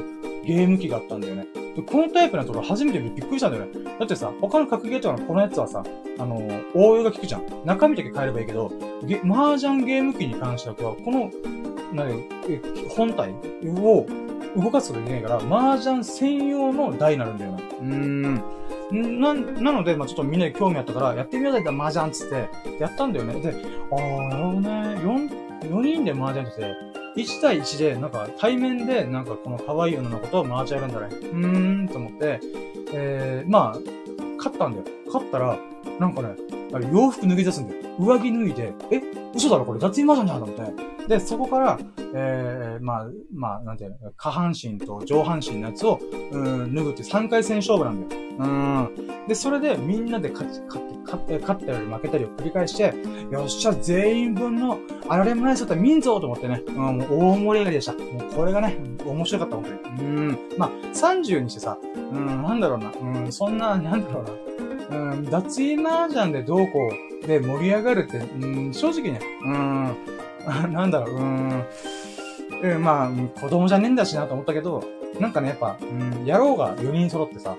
ゲーム機があったんだよね。で、このタイプのところ初めてびっくりしたんだよね。だってさ、他の格ゲーとかのこのやつはさ、あのー、応用が効くじゃん。中身だけ変えればいいけど、ゲ麻雀ゲーム機に関しては、この、なに、本体を動かすことできないから、麻雀専用の台になるんだよな。うーん。な、なので、まあちょっとみんなに興味あったから、やってみようぜって、麻雀つって、やったんだよね。で、あー、なるほどね。4、4人で麻雀ってて、1対1で、なんか対面で、なんかこの可愛い女の子と麻雀やるんだね。うーん、と思って、えー、まあ、勝ったんだよ。勝ったら、なんかね、あれ洋服脱ぎ出すんだよ。上着脱いで、え嘘だろこれ脱衣麻雀じゃんと思って。で、そこから、えー、まあ、まあ、なんていうの、下半身と上半身のやつを、うん、脱ぐって3回戦勝負なんだよ。うん。で、それでみんなで勝ち、勝って、勝って、勝ったり負けたりを繰り返して、よっしゃ、全員分のあられもない姿見んぞと思ってね、うん、もう大盛り上がりでした。もうこれがね、面白かった、本当に。うん。まあ、30にしてさ、うん、なんだろうな、うん、そんな、なんだろうな、うん、脱衣麻雀でどうこうで盛り上がるって、うん、正直ね、うん、なんだろう、うん、うん、まあ、子供じゃねえんだしなと思ったけど、なんかね、やっぱ、うん、野郎が4人揃ってさ、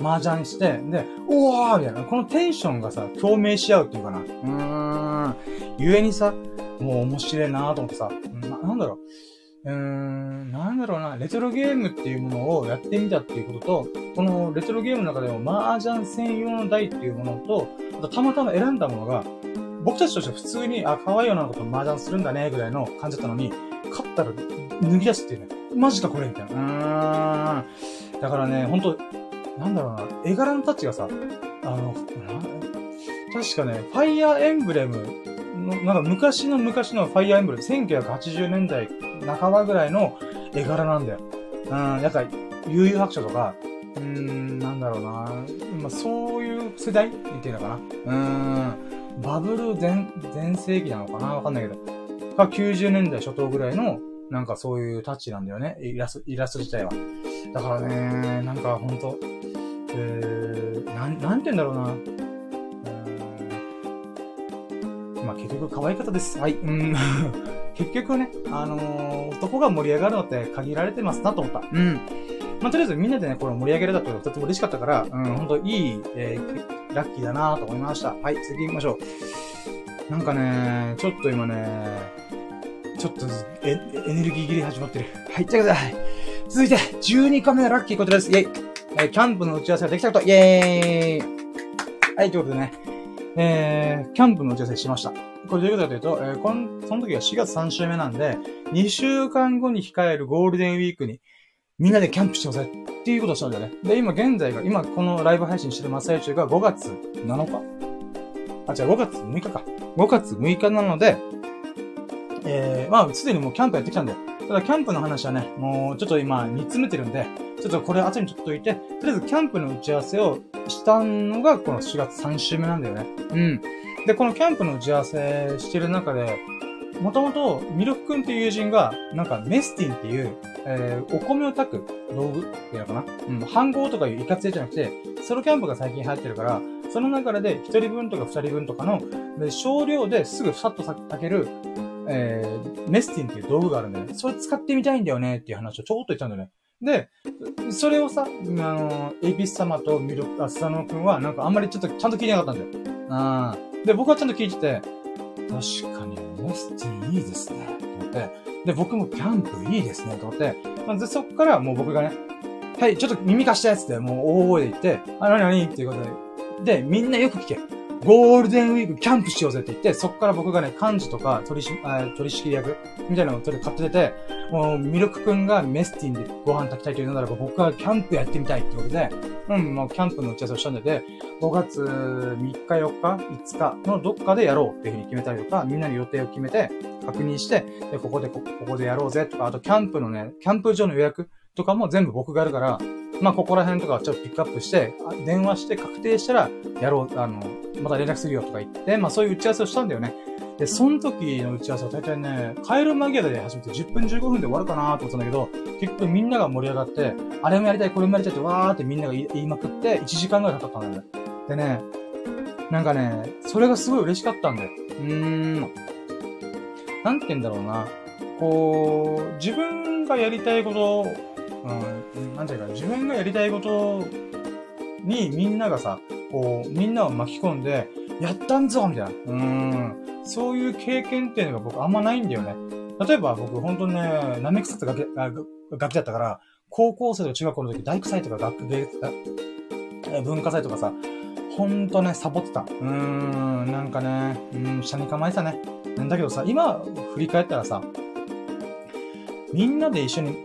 麻雀して、で、おーみたいな。このテンションがさ、共鳴し合うっていうかな。うーん。ゆえにさ、もう面白いなと思ってさ、な、なんだろう。うーん、なんだろうな、レトロゲームっていうものをやってみたっていうことと、このレトロゲームの中でも麻雀専用の台っていうものと、あとたまたま選んだものが、僕たちとしては普通に、あ、可愛い女の子と麻雀するんだね、ぐらいの感じだったのに、勝ったら脱ぎ出すっていうね。マジかこれみたいな。うーん。だからね、ほんと、なんだろうな、絵柄のタッチがさ、あの、確かね、ファイアーエンブレムの、なんか昔の昔のファイアーエンブレム、1980年代半ばぐらいの絵柄なんだよ。うん、やっぱり、悠々白書とか、うーん、なんだろうな、まあ、そういう世代っていうのかな。うーん、バブル全、全盛期なのかなわかんないけど。が90年代初頭ぐらいの、なんかそういうタッチなんだよね。イラスト、イラスト自体は。だからね、なんかほんと、えー、なん、なんて言うんだろうな。うんまあ結局可愛い方です。はい。うん。結局ね、あのー、男が盛り上がるのって限られてますなと思った。うん。まあ、とりあえずみんなでね、これ盛り上げれたととても嬉しかったから、うん、ほんといい、えー、ラッキーだなと思いました。はい、次行きましょう。なんかね、ちょっと今ね、ちょっとエエネルギー切れ始まってる。はい、ということで、続いて、12個目のラッキーこちらです。イェイえー、キャンプの打ち合わせができたこと、イェーイはい、ということでね、えー、キャンプの打ち合わせしました。これどういうことかというと、えー、この、その時は4月3週目なんで、2週間後に控えるゴールデンウィークに、みんなでキャンプしてくださいっていうことをしたんだよね。で、今現在が、今このライブ配信してる真っ最中が5月7日あ、違う、5月6日か。5月6日なので、えー、まあ、すでにもうキャンプやってきたんで、ただキャンプの話はね、もうちょっと今煮詰めてるんで、ちょっとこれ後にちょっといて、とりあえずキャンプの打ち合わせをしたのがこの4月3週目なんだよね。うん。で、このキャンプの打ち合わせしてる中で、もともと、ミルク君っていう友人が、なんかメスティンっていう、えー、お米を炊く道具っていうのかな？うん、飯盒とかいうイカツじゃなくて、ソロキャンプが最近流行ってるから、その中で1人分とか2人分とかの、で少量ですぐさっと炊ける、えー、メスティンっていう道具があるんだよね。それ使ってみたいんだよねっていう話をちょこっと言ったんだよね。で、それをさ、あの、エビス様とミルク、あ、スサノくんは、なんかあんまりちょっとちゃんと聞いてなかったんだよ。あで、僕はちゃんと聞いてて、確かにメスティンいいですね。と思って。で、僕もキャンプいいですね。と思って。まあ、で、そっからもう僕がね、はい、ちょっと耳貸したやつで、もう大声で言って、あ、なになに？っていうことで、で、みんなよく聞け。ゴールデンウィークキャンプしようぜって言って、そっから僕がね、幹事とか取りし、取り仕切り役みたいなのを取り買っててて、もう、ミルクくんがメスティンでご飯炊きたいというのならば、僕はキャンプやってみたいってことで、うん、もうキャンプの打ち合わせをしたんで、5月3日、4日、5日のどっかでやろうっていうふうに決めたりとか、みんなの予定を決めて、確認して、で、ここでこ、ここでやろうぜとか、あとキャンプのね、キャンプ場の予約とかも全部僕がやるから、まあ、ここら辺とかちょっとピックアップして、電話して確定したら、やろう、あの、また連絡するよとか言って、まあ、そういう打ち合わせをしたんだよね。で、その時の打ち合わせは大体ね、帰る間際で始めて10分15分で終わるかなと思ったんだけど、結局みんなが盛り上がって、あれもやりたい、これもやりたいってわーってみんなが言いまくって、1時間ぐらいかかったんだよね。でね、なんかね、それがすごい嬉しかったんだよ。うーん。なんて言うんだろうな。こう、自分がやりたいことうん、なんていうか、自分がやりたいことにみんながさ、こう、みんなを巻き込んで、やったんぞみたいな。うん。そういう経験っていうのが僕あんまないんだよね。例えば僕ほんとね、なめくさってガキガキだったから、高校生と中学校の時大工祭とか学芸、文化祭とかさ、ほんとね、サボってた。うーん、なんかね、うん、下に構えてたね。だけどさ、今振り返ったらさ、みんなで一緒に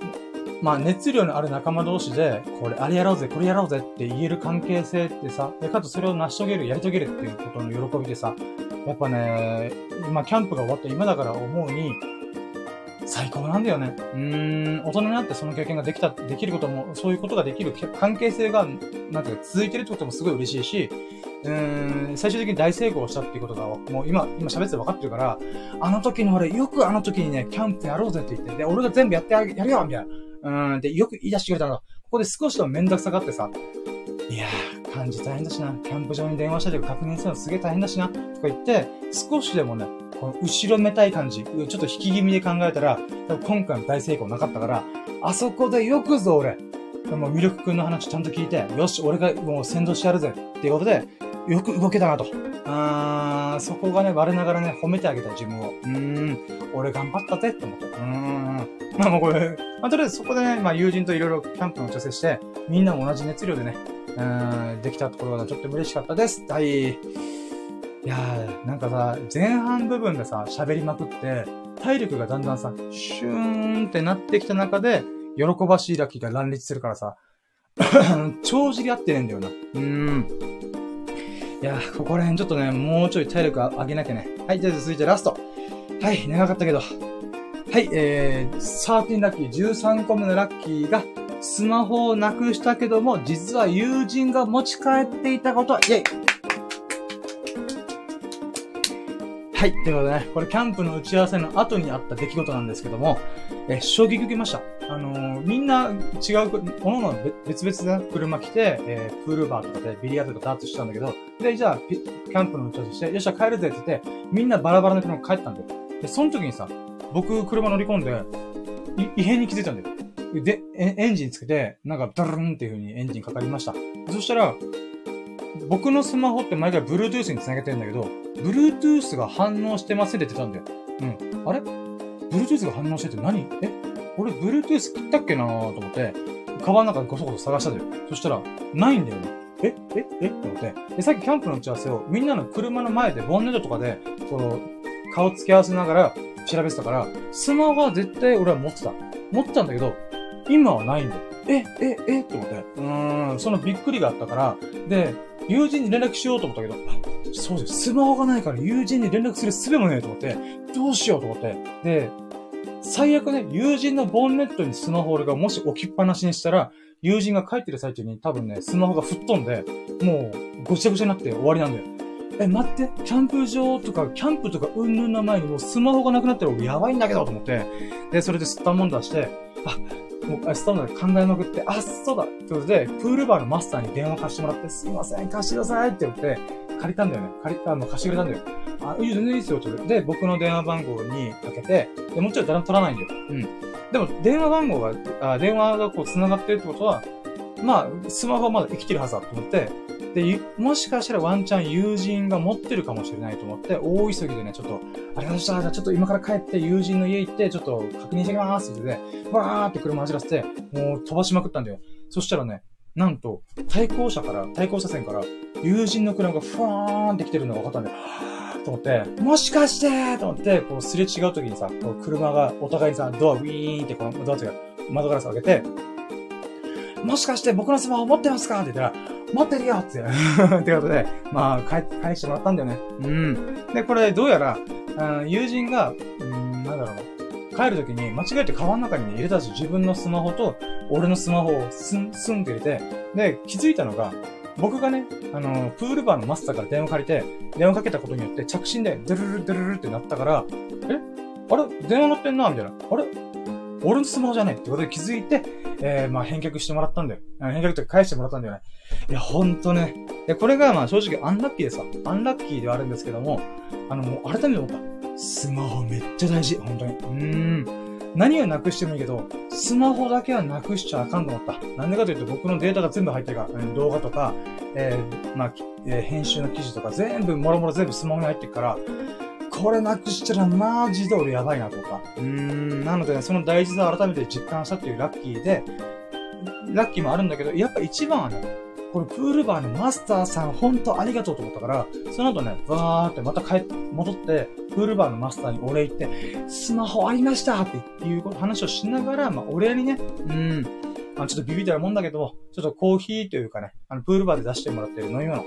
まあ熱量のある仲間同士で、これ、あれやろうぜ、これやろうぜって言える関係性ってさ、で、かつそれを成し遂げる、やり遂げるっていうことの喜びでさ、やっぱね、今キャンプが終わった今だから思うに、最高なんだよね。うーん、大人になってその経験ができた、できることも、そういうことができる関係性が、なんていうか続いてるってこともすごい嬉しいし、うーん、最終的に大成功したっていうことが、もう今、今喋って分かってるから、あの時の俺、よくあの時にね、キャンプやろうぜって言って、で、俺が全部やってあげ、やるよみたいな。うん、で、よく言い出してくれたの。ここで少しでもめんどくさがってさ、いやー、漢字大変だしな、キャンプ場に電話したり確認するのすげえ大変だしな、とか言って、少しでもね、この後ろめたい感じ、ちょっと引き気味で考えたら、多分今回の大成功なかったから、あそこでよくぞ俺、もう魅力くんの話ちゃんと聞いて、よし、俺がもう先導してやるぜっていうことで、よく動けたなと。あー、そこがね、我ながらね、褒めてあげた自分を。うん、俺頑張ったぜって思って。うん。まあもうこれ、まあとりあえずそこでね、まあ友人といろいろキャンプの調整して、みんなも同じ熱量でね、うん、できたところがちょっと嬉しかったです。はい。いやー、なんかさ、前半部分でさ、喋りまくって、体力がだんだんさ、シューンってなってきた中で、喜ばしいラッキーが乱立するからさ、帳尻合ってねえんだよな。うーん。いやここら辺ちょっとね、もうちょい体力上げなきゃね。はい、じゃあ続いてラスト。はい、長かったけど。はい、えー、13ラッキー、13個目のラッキーが、スマホをなくしたけども、実は友人が持ち帰っていたこと、イェイはい。ということでね、これキャンプの打ち合わせの後にあった出来事なんですけども、え衝撃受けました。あのー、みんな違う、各々別々で車来て、えー、プールバーとかでビリヤードとかダーツしたんだけど、で、じゃあ、キャンプの打ち合わせして、よっしゃ帰るぜって言って、みんなバラバラの車帰ったんだよ。で、その時にさ、僕車乗り込んで、異変に気づいたんだよ。で、エンジンつけて、なんか、ドルンっていう風にエンジンかかりました。そしたら、僕のスマホって毎回 Bluetooth に繋げてるんだけど、Bluetooth が反応してませんってたんだよ。うん。あれ ?Bluetooth が反応してて何？え？俺 Bluetooth 切ったっけなーと思って、カバンの中でごそごそ探したんだよ。そしたら、ないんだよね。え？え？え？って思って。で、さっきキャンプの打ち合わせをみんなの車の前でボンネットとかで、この、顔付け合わせながら調べてたから、スマホは絶対俺は持ってた。持ってたんだけど、今はないんだよ。え、え、えって思って。うーん、そのびっくりがあったから、で、友人に連絡しようと思ったけど、そうです。スマホがないから友人に連絡する術もねえと思って、どうしようと思って。で、最悪ね、友人のボンネットにスマホがもし置きっぱなしにしたら、友人が帰ってる最中に多分ね、スマホが吹っ飛んで、もう、ごちゃごちゃになって終わりなんだよ。え、待って、キャンプ場とか、キャンプとかうんぬんの前にもうスマホがなくなったらやばいんだけどと思って、で、それで吸ったもん出して、あ、もう、スタンドで考えまくって、あ、そうだってことで、プールバーのマスターに電話貸してもらって、すいません、貸してくださいって言って、借りたんだよね。借りた、あの、貸してくれたんだよ。あ、いい全然いいですよ、ちょっと。で、僕の電話番号にかけて、で、もちろん誰も取らないんだよ。うん。でも、電話番号が、あ電話がこう繋がってるってことは、まあ、スマホはまだ生きてるはずだと思って、で、もしかしたらワンチャン友人が持ってるかもしれないと思って、大急ぎでね、ちょっと、ありがとうございました。ちょっと今から帰って友人の家行って、ちょっと確認してきますって言って、わーって車走らせて、もう飛ばしまくったんだよ。そしたらね、なんと、対向車から、対向車線から、友人の車がふわーんって来てるのが分かったんだよ。と思って、もしかしてと思って、こうすれ違う時にさ、こう車がお互いにさ、ドアウィーンってこのドアが窓ガラスを開けて、もしかして僕のスマホ持ってますか？って言ったら、持ってるよって。ってことで、まあ、返、返してもらったんだよね。うん。で、これ、どうやら、うん、友人が、うん、なんだろう。帰るときに間違えてカバンの中に、ね、入れたし、自分のスマホと、俺のスマホをスン、スンって入れて、で、気づいたのが、僕がね、あの、プールバーのマスターから電話借りて、電話かけたことによって着信で、ドゥルルドゥルルってなったから、え？あれ？電話鳴ってんな？みたいな。あれ？俺のスマホじゃねえってことで気づいて、えー、まあ返却してもらったんだよ。返却とか返してもらったんだよね。いや、ほんとね。で、これがまあ正直アンラッキーでさ、アンラッキーではあるんですけども、あの、もう改めて思った。スマホめっちゃ大事。本当に。うーん。何をなくしてもいいけど、スマホだけはなくしちゃあかんと思った。なんでかというと僕のデータが全部入ってるから、動画とか、えー、まあ、えー、編集の記事とか全部、もろもろ全部スマホに入ってるから、これなくしたらマジで俺やばいなとか。うーん、なので、ね、その大事さを改めて実感したっていうラッキーで、ラッキーもあるんだけど、やっぱ一番はね、これプールバーのマスターさんほんとありがとうと思ったから、その後ね、バーってまた帰って、戻って、プールバーのマスターにお礼言って、スマホありましたっていう話をしながら、まあ、お礼にね、うん、まあちょっとビビったらもんだけど、ちょっとコーヒーというかね、あの、プールバーで出してもらってる飲み物。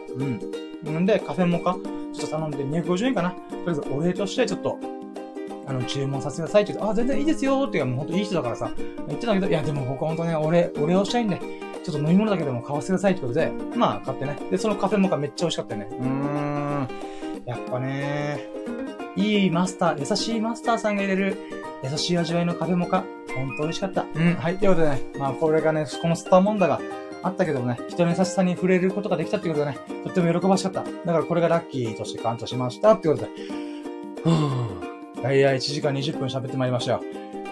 うん。んで、カフェモカ、ちょっと頼んで250円かな。とりあえずお礼として、ちょっと、あの、注文させてくださいって言うと、あ、全然いいですよっていうか、もうほんといい人だからさ、言ってたけど、いや、でも僕ほんとね、お礼、お礼をしたいんで、ちょっと飲み物だけでも買わせてくださいってことで、まあ買ってね。で、そのカフェモカめっちゃ美味しかったよね。うーん。やっぱねー、いいマスター、優しいマスターさんが入れる、優しい味わいのカフェモカ、ほんと美味しかった。うん、はい。ということでね、まあこれがね、このスターモンダがあったけどもね、人の優しさに触れることができたってことでね、とっても喜ばしかった。だからこれがラッキーとして感謝しましたってことで、ふぅ。大体1時間20分喋ってまいりましたよ。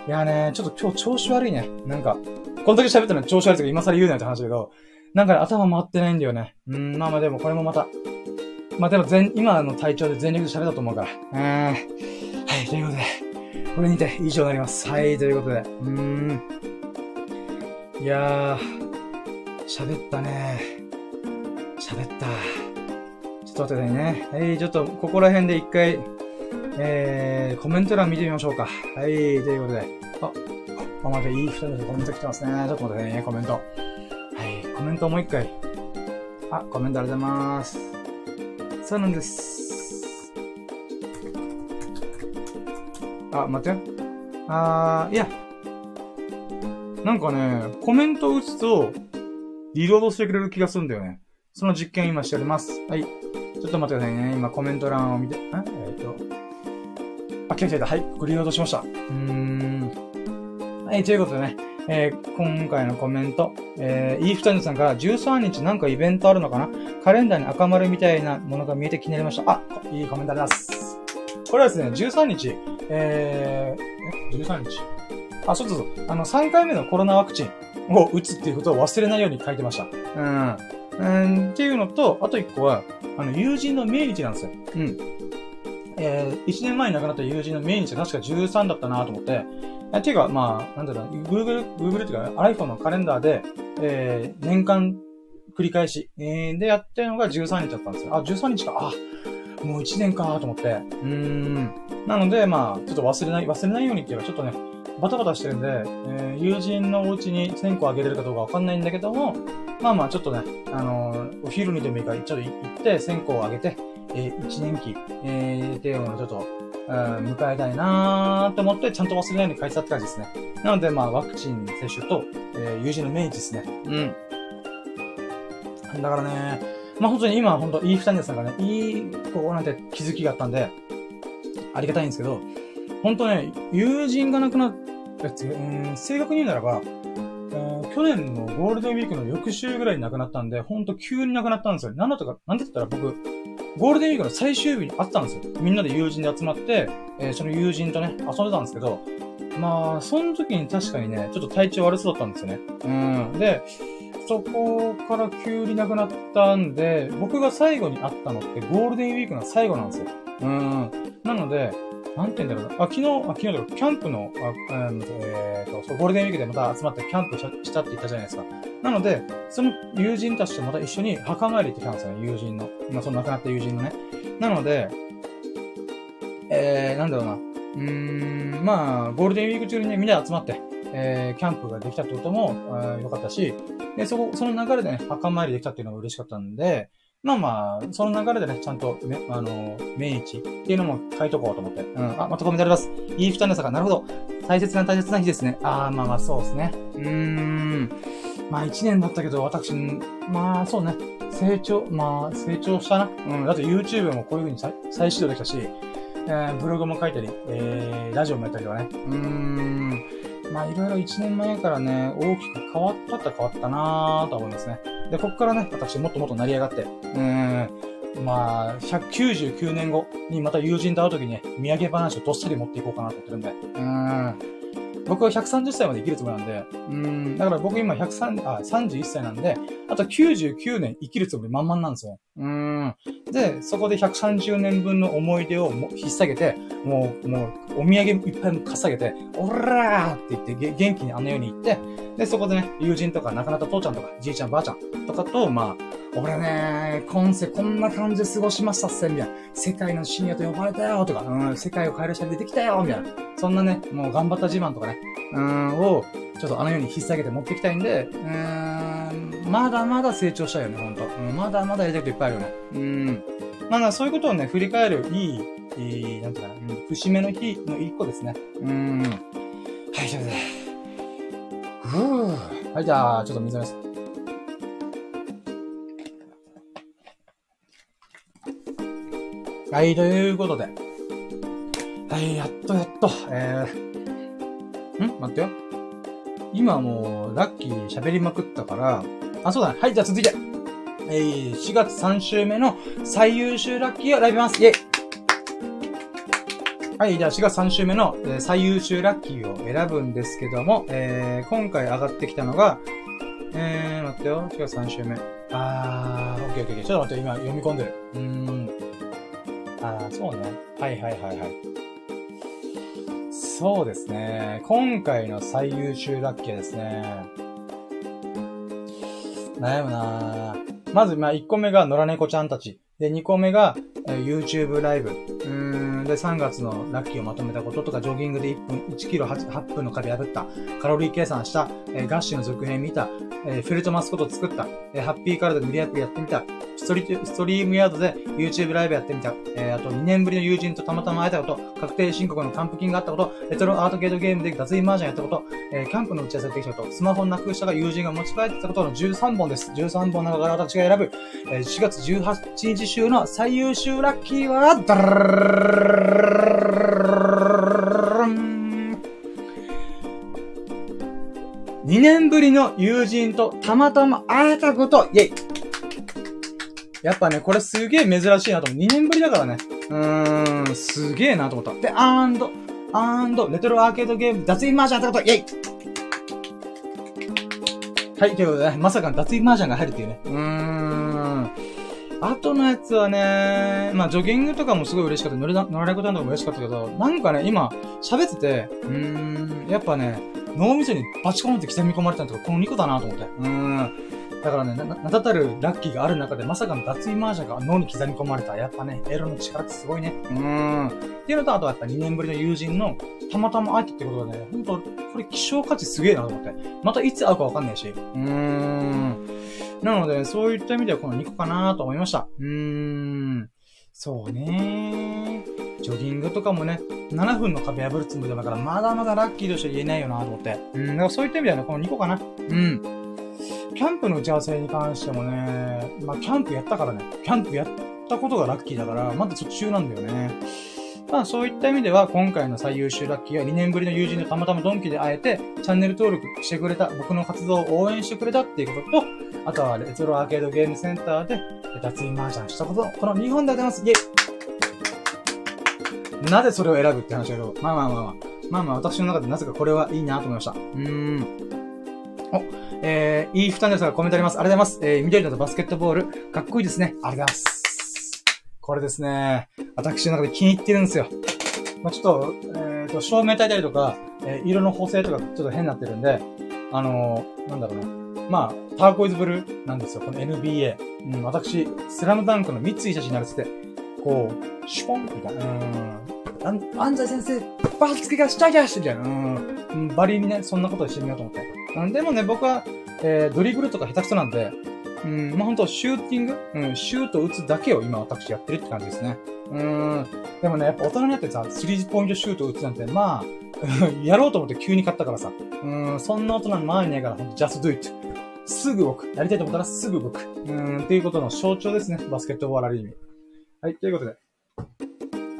いやね、ちょっと今日調子悪いね。なんか、この時喋ったの調子悪いとか今更言うなって話だけど、なんか、ね、頭回ってないんだよね。うん、まあまあでもこれもまた、まあでも全、今の体調で全力で喋ったと思うから。うん。はい、ということで、これにて以上になります。はい、ということで、うーん。いやー、喋ったね。喋った。ちょっと待ってくださいね。はい、ちょっと、ここら辺で一回、えー、コメント欄見てみましょうか。はい、ということで。あ、あ、まだいい二人でコメント来てますね。ちょっと待ってね、コメント。はい、コメントもう一回。あ、コメントありがとうございます。そうなんです。あ、待って。あー、いや。なんかね、コメント打つと、リロードしてくれる気がするんだよね。その実験今しております。はい。ちょっと待ってくださいね。今コメント欄を見て、え？えー、っと。あ、来た来た。はい。これリロードしました。うーん。はい、ということでね。えー、今回のコメント、えー、イーフタンドさんから13日なんかイベントあるのかな？カレンダーに赤丸みたいなものが見えて気になりました。あ、いいコメントあります。これはですね、13日、えー、え、13日？あ、そうそうそう。あの、3回目のコロナワクチンを打つっていうことを忘れないように書いてました。うん。うん、っていうのと、あと1個は、あの、友人の命日なんですよ。うん。えー、1年前に亡くなった友人の命日が確か13だったなと思って、えていうか、まあ、なんだろう、Google、Google っていうか、iPhone のカレンダーで、えー、年間繰り返し、えー、でやってるのが13日だったんですよ。あ、13日か。あ、もう1年かと思って。うーん。なので、まあ、ちょっと忘れない、忘れないようにっていうか、ちょっとね、バタバタしてるんで、えー、友人のお家に1000個あげれるかどうかわかんないんだけども、まあまあ、ちょっとね、あのー、お昼にでもいいから、ちょっと行って1000個あげて、えー、1年期、えー、っていうのをちょっと、迎えたいなーと思って、ちゃんと忘れないように書いてたって感じですね。なので、まあ、ワクチン接種と、えー、友人の命日ですね。うん。だからね、まあ本当に今、本当いい二人さんがね、いい、こう、なんて気づきがあったんで、ありがたいんですけど、本当ね、友人が亡くなっ、うん、正確に言うならば、去年のゴールデンウィークの翌週ぐらいに亡くなったんで、ほんと急に亡くなったんですよ。なんだとか、なんで言ったら僕、ゴールデンウィークの最終日に会ったんですよ。みんなで友人で集まって、えー、その友人とね、遊んでたんですけど、まあ、その時に確かにね、ちょっと体調悪そうだったんですよね。うん。で、そこから急になくなったんで、僕が最後に会ったのってゴールデンウィークの最後なんですよ。うん。なので、なんて言うんだろうな。あ、昨日、あ、昨日だろ、キャンプの、あ、うん、えー、と、そう、ゴールデンウィークでまた集まってキャンプしたって言ったじゃないですか。なので、その友人たちとまた一緒に墓参り行ってきたんですよね、友人の。まあ、その亡くなった友人のね。なので、えー、なんだろうな。うーん、まあ、ゴールデンウィーク中にね、みんな集まって、えー、キャンプができたってことも、えー、よかったし、で、そこ、その流れでね、墓参りできたっていうのが嬉しかったんで、まあまあ、その流れでね、ちゃんと、ね、あの、命日っていうのも書いとこうと思って。うん。あ、またコメントあります。いい負担ですかなるほど。大切な大切な日ですね。ああ、まあまあ、そうですね。うーん。まあ一年だったけど、私、まあそうね。成長、まあ成長したな。うん。だって YouTube もこういう風に再再始動できたし、えー、ブログも書いたり、えー、ラジオもやったりとかね。うーん。まあいろいろ1年前からね、大きく変わったって変わったなぁと思いますね。で、こっからね、私もっともっと成り上がって、うん、まあ、199年後にまた友人と会う時にね、土産話をどっさり持っていこうかなと思ってるんで、うん。僕は130歳まで生きるつもりなんで、うん、だから僕今103あ31歳なんで、あと99年生きるつもり満々なんですよ。うん。で、そこで130年分の思い出をも引っ提げて、もう、もう、お土産いっぱいかさげて、おらーって言って元気にあんなように言って、で、そこでね、友人とか亡くなった父ちゃんとか、じいちゃんばあちゃんとかと、まあ、俺ね、今世こんな感じで過ごしましたっせ、みたいな。世界の深夜と呼ばれたよ、とか、うん、世界を変える人出てきたよ、みたいな。そんなね、もう頑張った自慢とかね、うん、を、ちょっとあのように引っ提げて持ってきたいんで、うん、まだまだ成長したいよね、ほんと。うん、まだまだやりたいこといっぱいあるよね。うん。まあ、そういうことをね、振り返るいい、いい、なんていうかな、うん、節目の日の一個ですね。うん。はい、それで。ふぅ。はい、じゃあ、ちょっと水飲みます。はい、ということで。はい、やっとやっと、えー、ん？待ってよ。今もう、ラッキー喋りまくったから、あ、そうだね。はい、じゃあ続いて。えー、4月3週目の最優秀ラッキーをライブます。イェイはい、じゃあ4月3週目の、えー、最優秀ラッキーを選ぶんですけども、えー、今回上がってきたのが、えー、待ってよ、4月3週目。あー、オッケーオッケーオッケー。ちょっと待って、今読み込んでる。うーん。ああ、そうね。はいはいはいはい。そうですね。今回の最優秀ラッキーですね。悩むなまず、まあ、1個目が野良猫ちゃんたち。で、2個目が、えー、YouTube ライブ。うーん、で、3月のラッキーをまとめたこととか、ジョギングで1分、1キロ 8, 8分の壁破った、カロリー計算した、えー、ガッシュの続編見た、えー、フェルトマスコット作った、えー、ハッピーカラーで無理やりやってみた、ストリストリームヤードで YouTube ライブやってみた、えー、あと2年ぶりの友人とたまたま会えたこと、確定申告の還付金があったこと、レトロアートゲートゲームで脱衣麻雀やったこと、えー、キャンプの打ち合わせできたこと、スマホなくしたが友人が持ち帰ってたことの13本です。13本の中から私が選ぶ、えー、4月18日週の最優秀ラッキーは、ダ2年ぶりの友人とたまたま会えたこと、イェイやっぱね、これすげえ珍しいなと思う。2年ぶりだからね。うーん、すげえなと思った。で、アンド、アンド、レトロアーケードゲーム、脱衣マージャンってこと、イェイはい、ということでね、まさかの脱衣マージャンが入るっていうね。うーん。あとのやつはね、まあ、ジョギングとかもすごい嬉しかった。乗れ、乗られることとかも嬉しかったけど、なんかね、今、喋ってて、うーん、やっぱね、脳みそにバチコンって刻み込まれたのとか、この2個だなと思って。うーん。だからね、な、名だたるラッキーがある中で、まさかの脱衣マージャンが脳に刻み込まれた。やっぱね、エロの力ってすごいね。うーん。っていうのと、あとはやっぱ2年ぶりの友人の、たまたま会えたってことがね、ほんと、これ希少価値すげえなと思って。またいつ会うかわかんないし。うーん。なので、そういった意味ではこの2個かなと思いました。うーん。そうねジョギングとかもね、7分の壁破るつもりだから、まだまだラッキーとして言えないよなと思って。うん、だからそういった意味ではね、この2個かな。うん。キャンプの打ち合わせに関してもね、まあ、キャンプやったからね、キャンプやったことがラッキーだから、まだ途中なんだよね。まあそういった意味では、今回の最優秀ラッキーは2年ぶりの友人とたまたまドンキで会えて、チャンネル登録してくれた、僕の活動を応援してくれたっていうことと、あとはレトロアーケードゲームセンターで脱衣麻雀したこと、この2本でございます。イェイなぜそれを選ぶって話だけど、まあまあまあまあ、まあまあ私の中でなぜかこれはいいなと思いました。うーん。お、えー、いい負担ですがコメントあります。ありがとうございます。えー、緑のバスケットボール、かっこいいですね。ありがとうございます。これですね、私の中で気に入ってるんですよ。まあ、ちょっと、えっ、ー、と、照明焚いたりとか、えー、色の補正とかちょっと変になってるんで、あのー、なんだろうな。まあ、ターコイズブルーなんですよ。この NBA。うん、私、スラムダンクの三井写真になるって、こう、シュポンみたいな。うん。安西先生、バスケがしたいやしみたいな。うん。バリにね、そんなことしてみようと思って。うん、でもね、僕は、えー、ドリブルとか下手くそなんで、うん、まあ、ほんと、シューティング？うん、シュート打つだけを今私やってるって感じですね。うん。でもね、やっぱ大人になってさ、スリーポイントシュート打つなんて、まあ、やろうと思って急に買ったからさ。うん、そんな大人の周りにないから、ほんと、just do it. すぐ動く。やりたいと思ったらすぐ動く。うん、っていうことの象徴ですね。バスケットボールある意味。はい、ということで。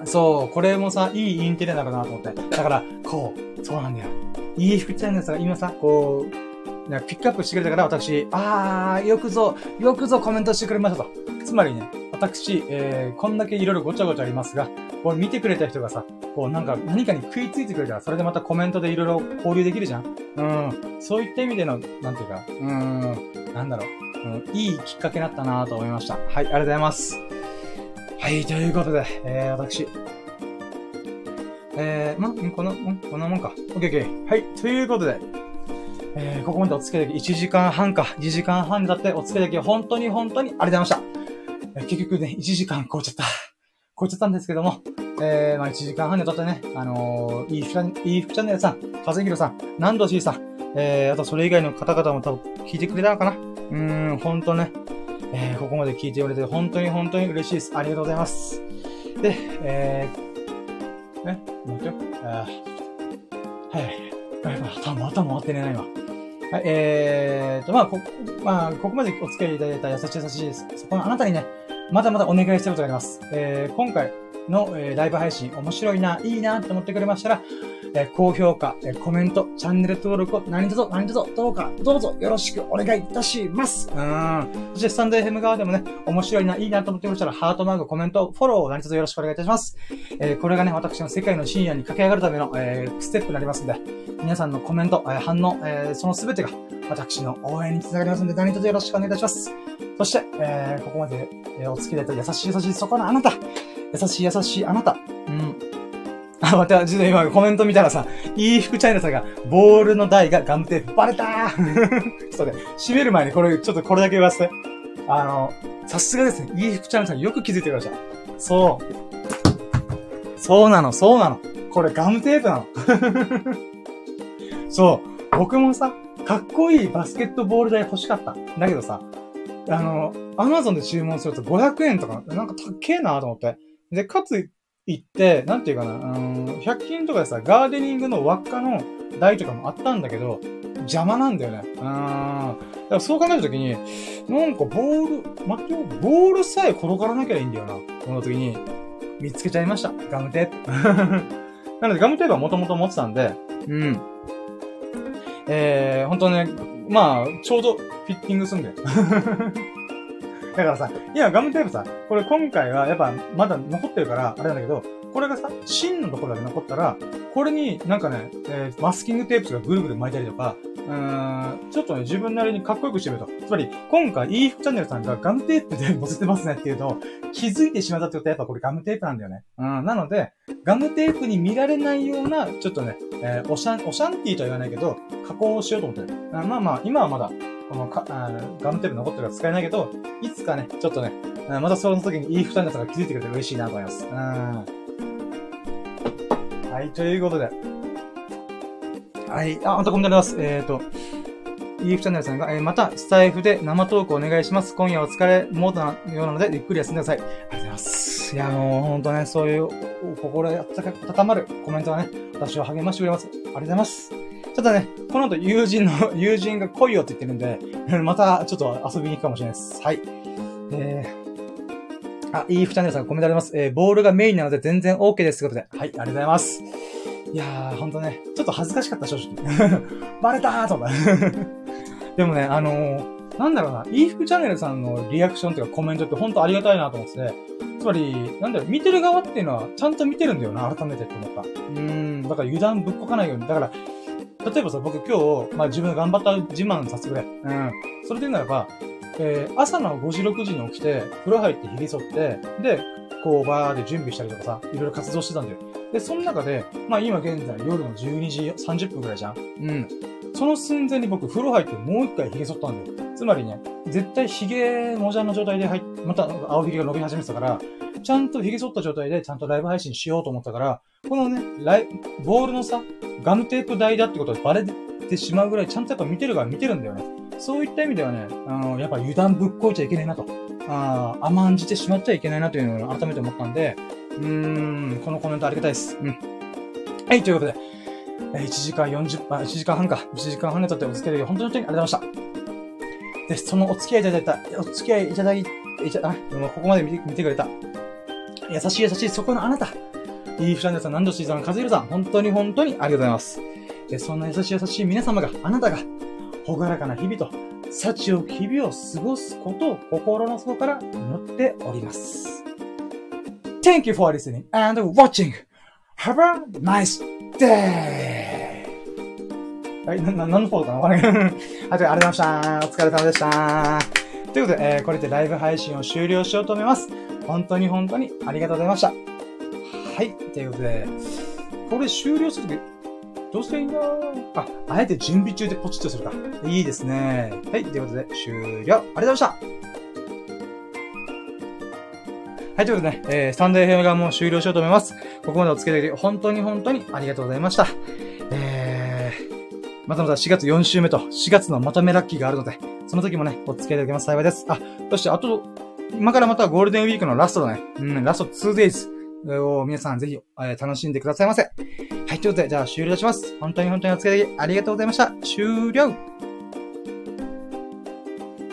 そう、これもさ、いいインテリアだろうなと思って。だから、こう、そうなんだよ。いい服チャンネルさ、今さ、こう、ピックアップしてくれたから私、あー、よくぞ、よくぞコメントしてくれましたと。つまりね、私、えー、こんだけいろいろごちゃごちゃありますが、これ見てくれた人がさ、こうなんか何かに食いついてくれたら、それでまたコメントでいろいろ交流できるじゃん？うん。そういった意味での、なんていうか、うん、なんだろう、うん、いいきっかけになったなと思いました。はい、ありがとうございます。はい、ということで、えー、私、えー、ま、この、こんなもんか。オッケーオッケー。はい。ということで、えー、ここまでお付き合いで1時間半か、2時間半だってお付き合いで本当に本当にありがとうございました。えー、結局ね、1時間超えちゃった。超えちゃったんですけども、えー、まあ1時間半でとってね、あのー、いいふいいふチャンネルさん、かぜひろさん、南道しーさん、えー、あとそれ以外の方々も多分聞いてくれたのかなうーん、ほんとね、えー、ここまで聞いてくれて本当に本当に嬉しいです。ありがとうございます。で、えー、ね、待ってよ。あはい。はい。また回って寝ないわ。はい、えーと、まあ、こ、まあ、ここまでお付き合いいただいた優しい優しいです。そこのあなたにね、まだまだお願いしたいことがあります。えー、今回、の、えー、ライブ配信面白いな、いいなと思ってくれましたら、え、高評価、え、コメント、チャンネル登録を何卒何卒どうか、どうぞよろしくお願いいたします。うん。そしてスタンド FM 側でもね、面白いな、いいなと思ってくれましたら、ハートマーク、コメント、フォローを何卒よろしくお願いいたします。えー、これがね、私の世界の深夜に駆け上がるための、えー、ステップになりますんで、皆さんのコメント、えー、反応、え、そのすべてが私の応援につながりますので、何卒よろしくお願いいたします。そして、えー、ここまで、え、お付き合いいただいた優しい優しいそこのあなた、優しい優しいあなた、うん。あ、また、実は今コメント見たらさ、いい服チャイナさんが、ボールの台がガムテープ、バレたー そうね、閉める前にこれ、ちょっとこれだけ言わせて。あの、さすがですね、いい服チャイナさんよく気づいてください。そう。そうなの、そうなの。これガムテープなの。そう。僕もさ、かっこいいバスケットボール台欲しかった。だけどさ、あの、アマゾンで注文すると500円とか、なんか高えなと思って。で、かつ、行って、なんていうかな、うん、100均とかでさ、ガーデニングの輪っかの台とかもあったんだけど、邪魔なんだよね。うん。だからそう考えたときに、なんかボール、待ってよ、ボールさえ転がらなきゃいいんだよな。この時に、見つけちゃいました。ガムテープ。なので、ガムテープはもともと持ってたんで、うん。えー、ほんとね、まあ、ちょうどフィッティングすんだよ。だからさ、今ガムテープさ、これ今回はやっぱまだ残ってるから、あれなんだけど、これがさ、芯のところだけ残ったら、これになんかね、えー、マスキングテープとかぐるぐる巻いたりとか、うーん、ちょっとね、自分なりにかっこよくしてみると。つまり、今回、イーフチャンネルさんがガムテープで載せてますねっていうのを気づいてしまったってことは、やっぱこれガムテープなんだよね。うん、なので、ガムテープに見られないような、ちょっとね、えー、オシャン、オシャンティーとは言わないけど、加工をしようと思ってる。あまあまあ、今はまだ、このかあガムテープ残ってるから使えないけど、いつかね、ちょっとね、またその時にイーフチャンネルさんが気づいてくれて嬉しいなと思います。うん。はい、ということで。はい、あ、またコメントあります。えっ、ー、と、イーフチャンネルさんが、えー、また、スタイフで生トークお願いします。今夜お疲れモードなようなので、ゆっくり休んでください。ありがとうございます。いや、もう、ほんとね、そういう、心温かまるコメントはね、私を励ましてくれます。ありがとうございます。ただね、この後友人の、友人が来いよって言ってるんで、またちょっと遊びに行くかもしれないです。はい。あ、いいフチャンネルさんコメントあります。えー、ボールがメインなので全然 OK です。ということで。はい、ありがとうございます。いやー、ほんとね、ちょっと恥ずかしかった、正直。バレたーと思った。でもね、あのー、なんだろうな、イーフチャンネルさんのリアクションというかコメントってほんとありがたいなと思ってて、つまり、なんだろう、見てる側っていうのはちゃんと見てるんだよな、改めてって思った。うーん、だから油断ぶっこかないように。だから、例えばさ、僕今日、まあ自分が頑張った自慢させてくれ。うん。それで言うならば、えー、朝の5時6時に起きて、風呂入って髭剃って、で、こうバーで準備したりとかさ、いろいろ活動してたんだよ。で、その中で、まあ今現在夜の12時30分くらいじゃん。うん。その寸前に僕風呂入ってもう一回髭剃ったんだよ。つまりね、絶対髭もじゃの状態で入っ、また青髭が伸び始めてたから、ちゃんと髭剃った状態でちゃんとライブ配信しようと思ったから、このね、ライ、ボールのさ、ガムテープ台だってことでバレてしまうぐらいちゃんとやっぱ見てるから見てるんだよね。そういった意味ではね、あの、やっぱ油断ぶっこいちゃいけないなと。ああ甘んじてしまっちゃいけないなというのを改めて思ったんで、うーん、このコメントありがたいです。うん。はい、ということで、1時間40、あ、1時間半か。1時間半にとってお付き合い本当に本当にありがとうございました。で、そのお付き合いいただいた、お付き合いいただい、いた、あ、ここまで見て見てくれた。優しい優しいそこのあなた。いいフチャンネルさん、南條シーザン、和弘さん、本当に本当にありがとうございます。で、そんな優しい優しい皆様が、あなたが、ほがらかな日々と、幸を日々を過ごすことを心の底から祈っております。Thank you for listening and watching. Have a nice day! はい、な、な、何のフォローかなわかんない。はい、ありがとうございました。お疲れ様でした。ということで、えー、これでライブ配信を終了しようと思います。本当に本当にありがとうございました。はい。ということで、これ終了するとき、どうしたいんだあ、あえて準備中でポチッとするか。いいですね。はい。ということで、終了。ありがとうございました。はい、ということでね、えー、スタンド FM がもう終了しようと思います。ここまでお付き合いいただき、本当に本当にありがとうございました。えー、またまた4月4週目と4月のまとめラッキーがあるので、その時もね、お付き合いいただけます幸いです。あ、そしてあと、今からまたゴールデンウィークのラストだね。うん、ラスト 2days。を皆さんぜひ、えー、楽しんでくださいませ。はい、ということで、じゃあ終了します。本当に本当にお付き合いありがとうございました。終了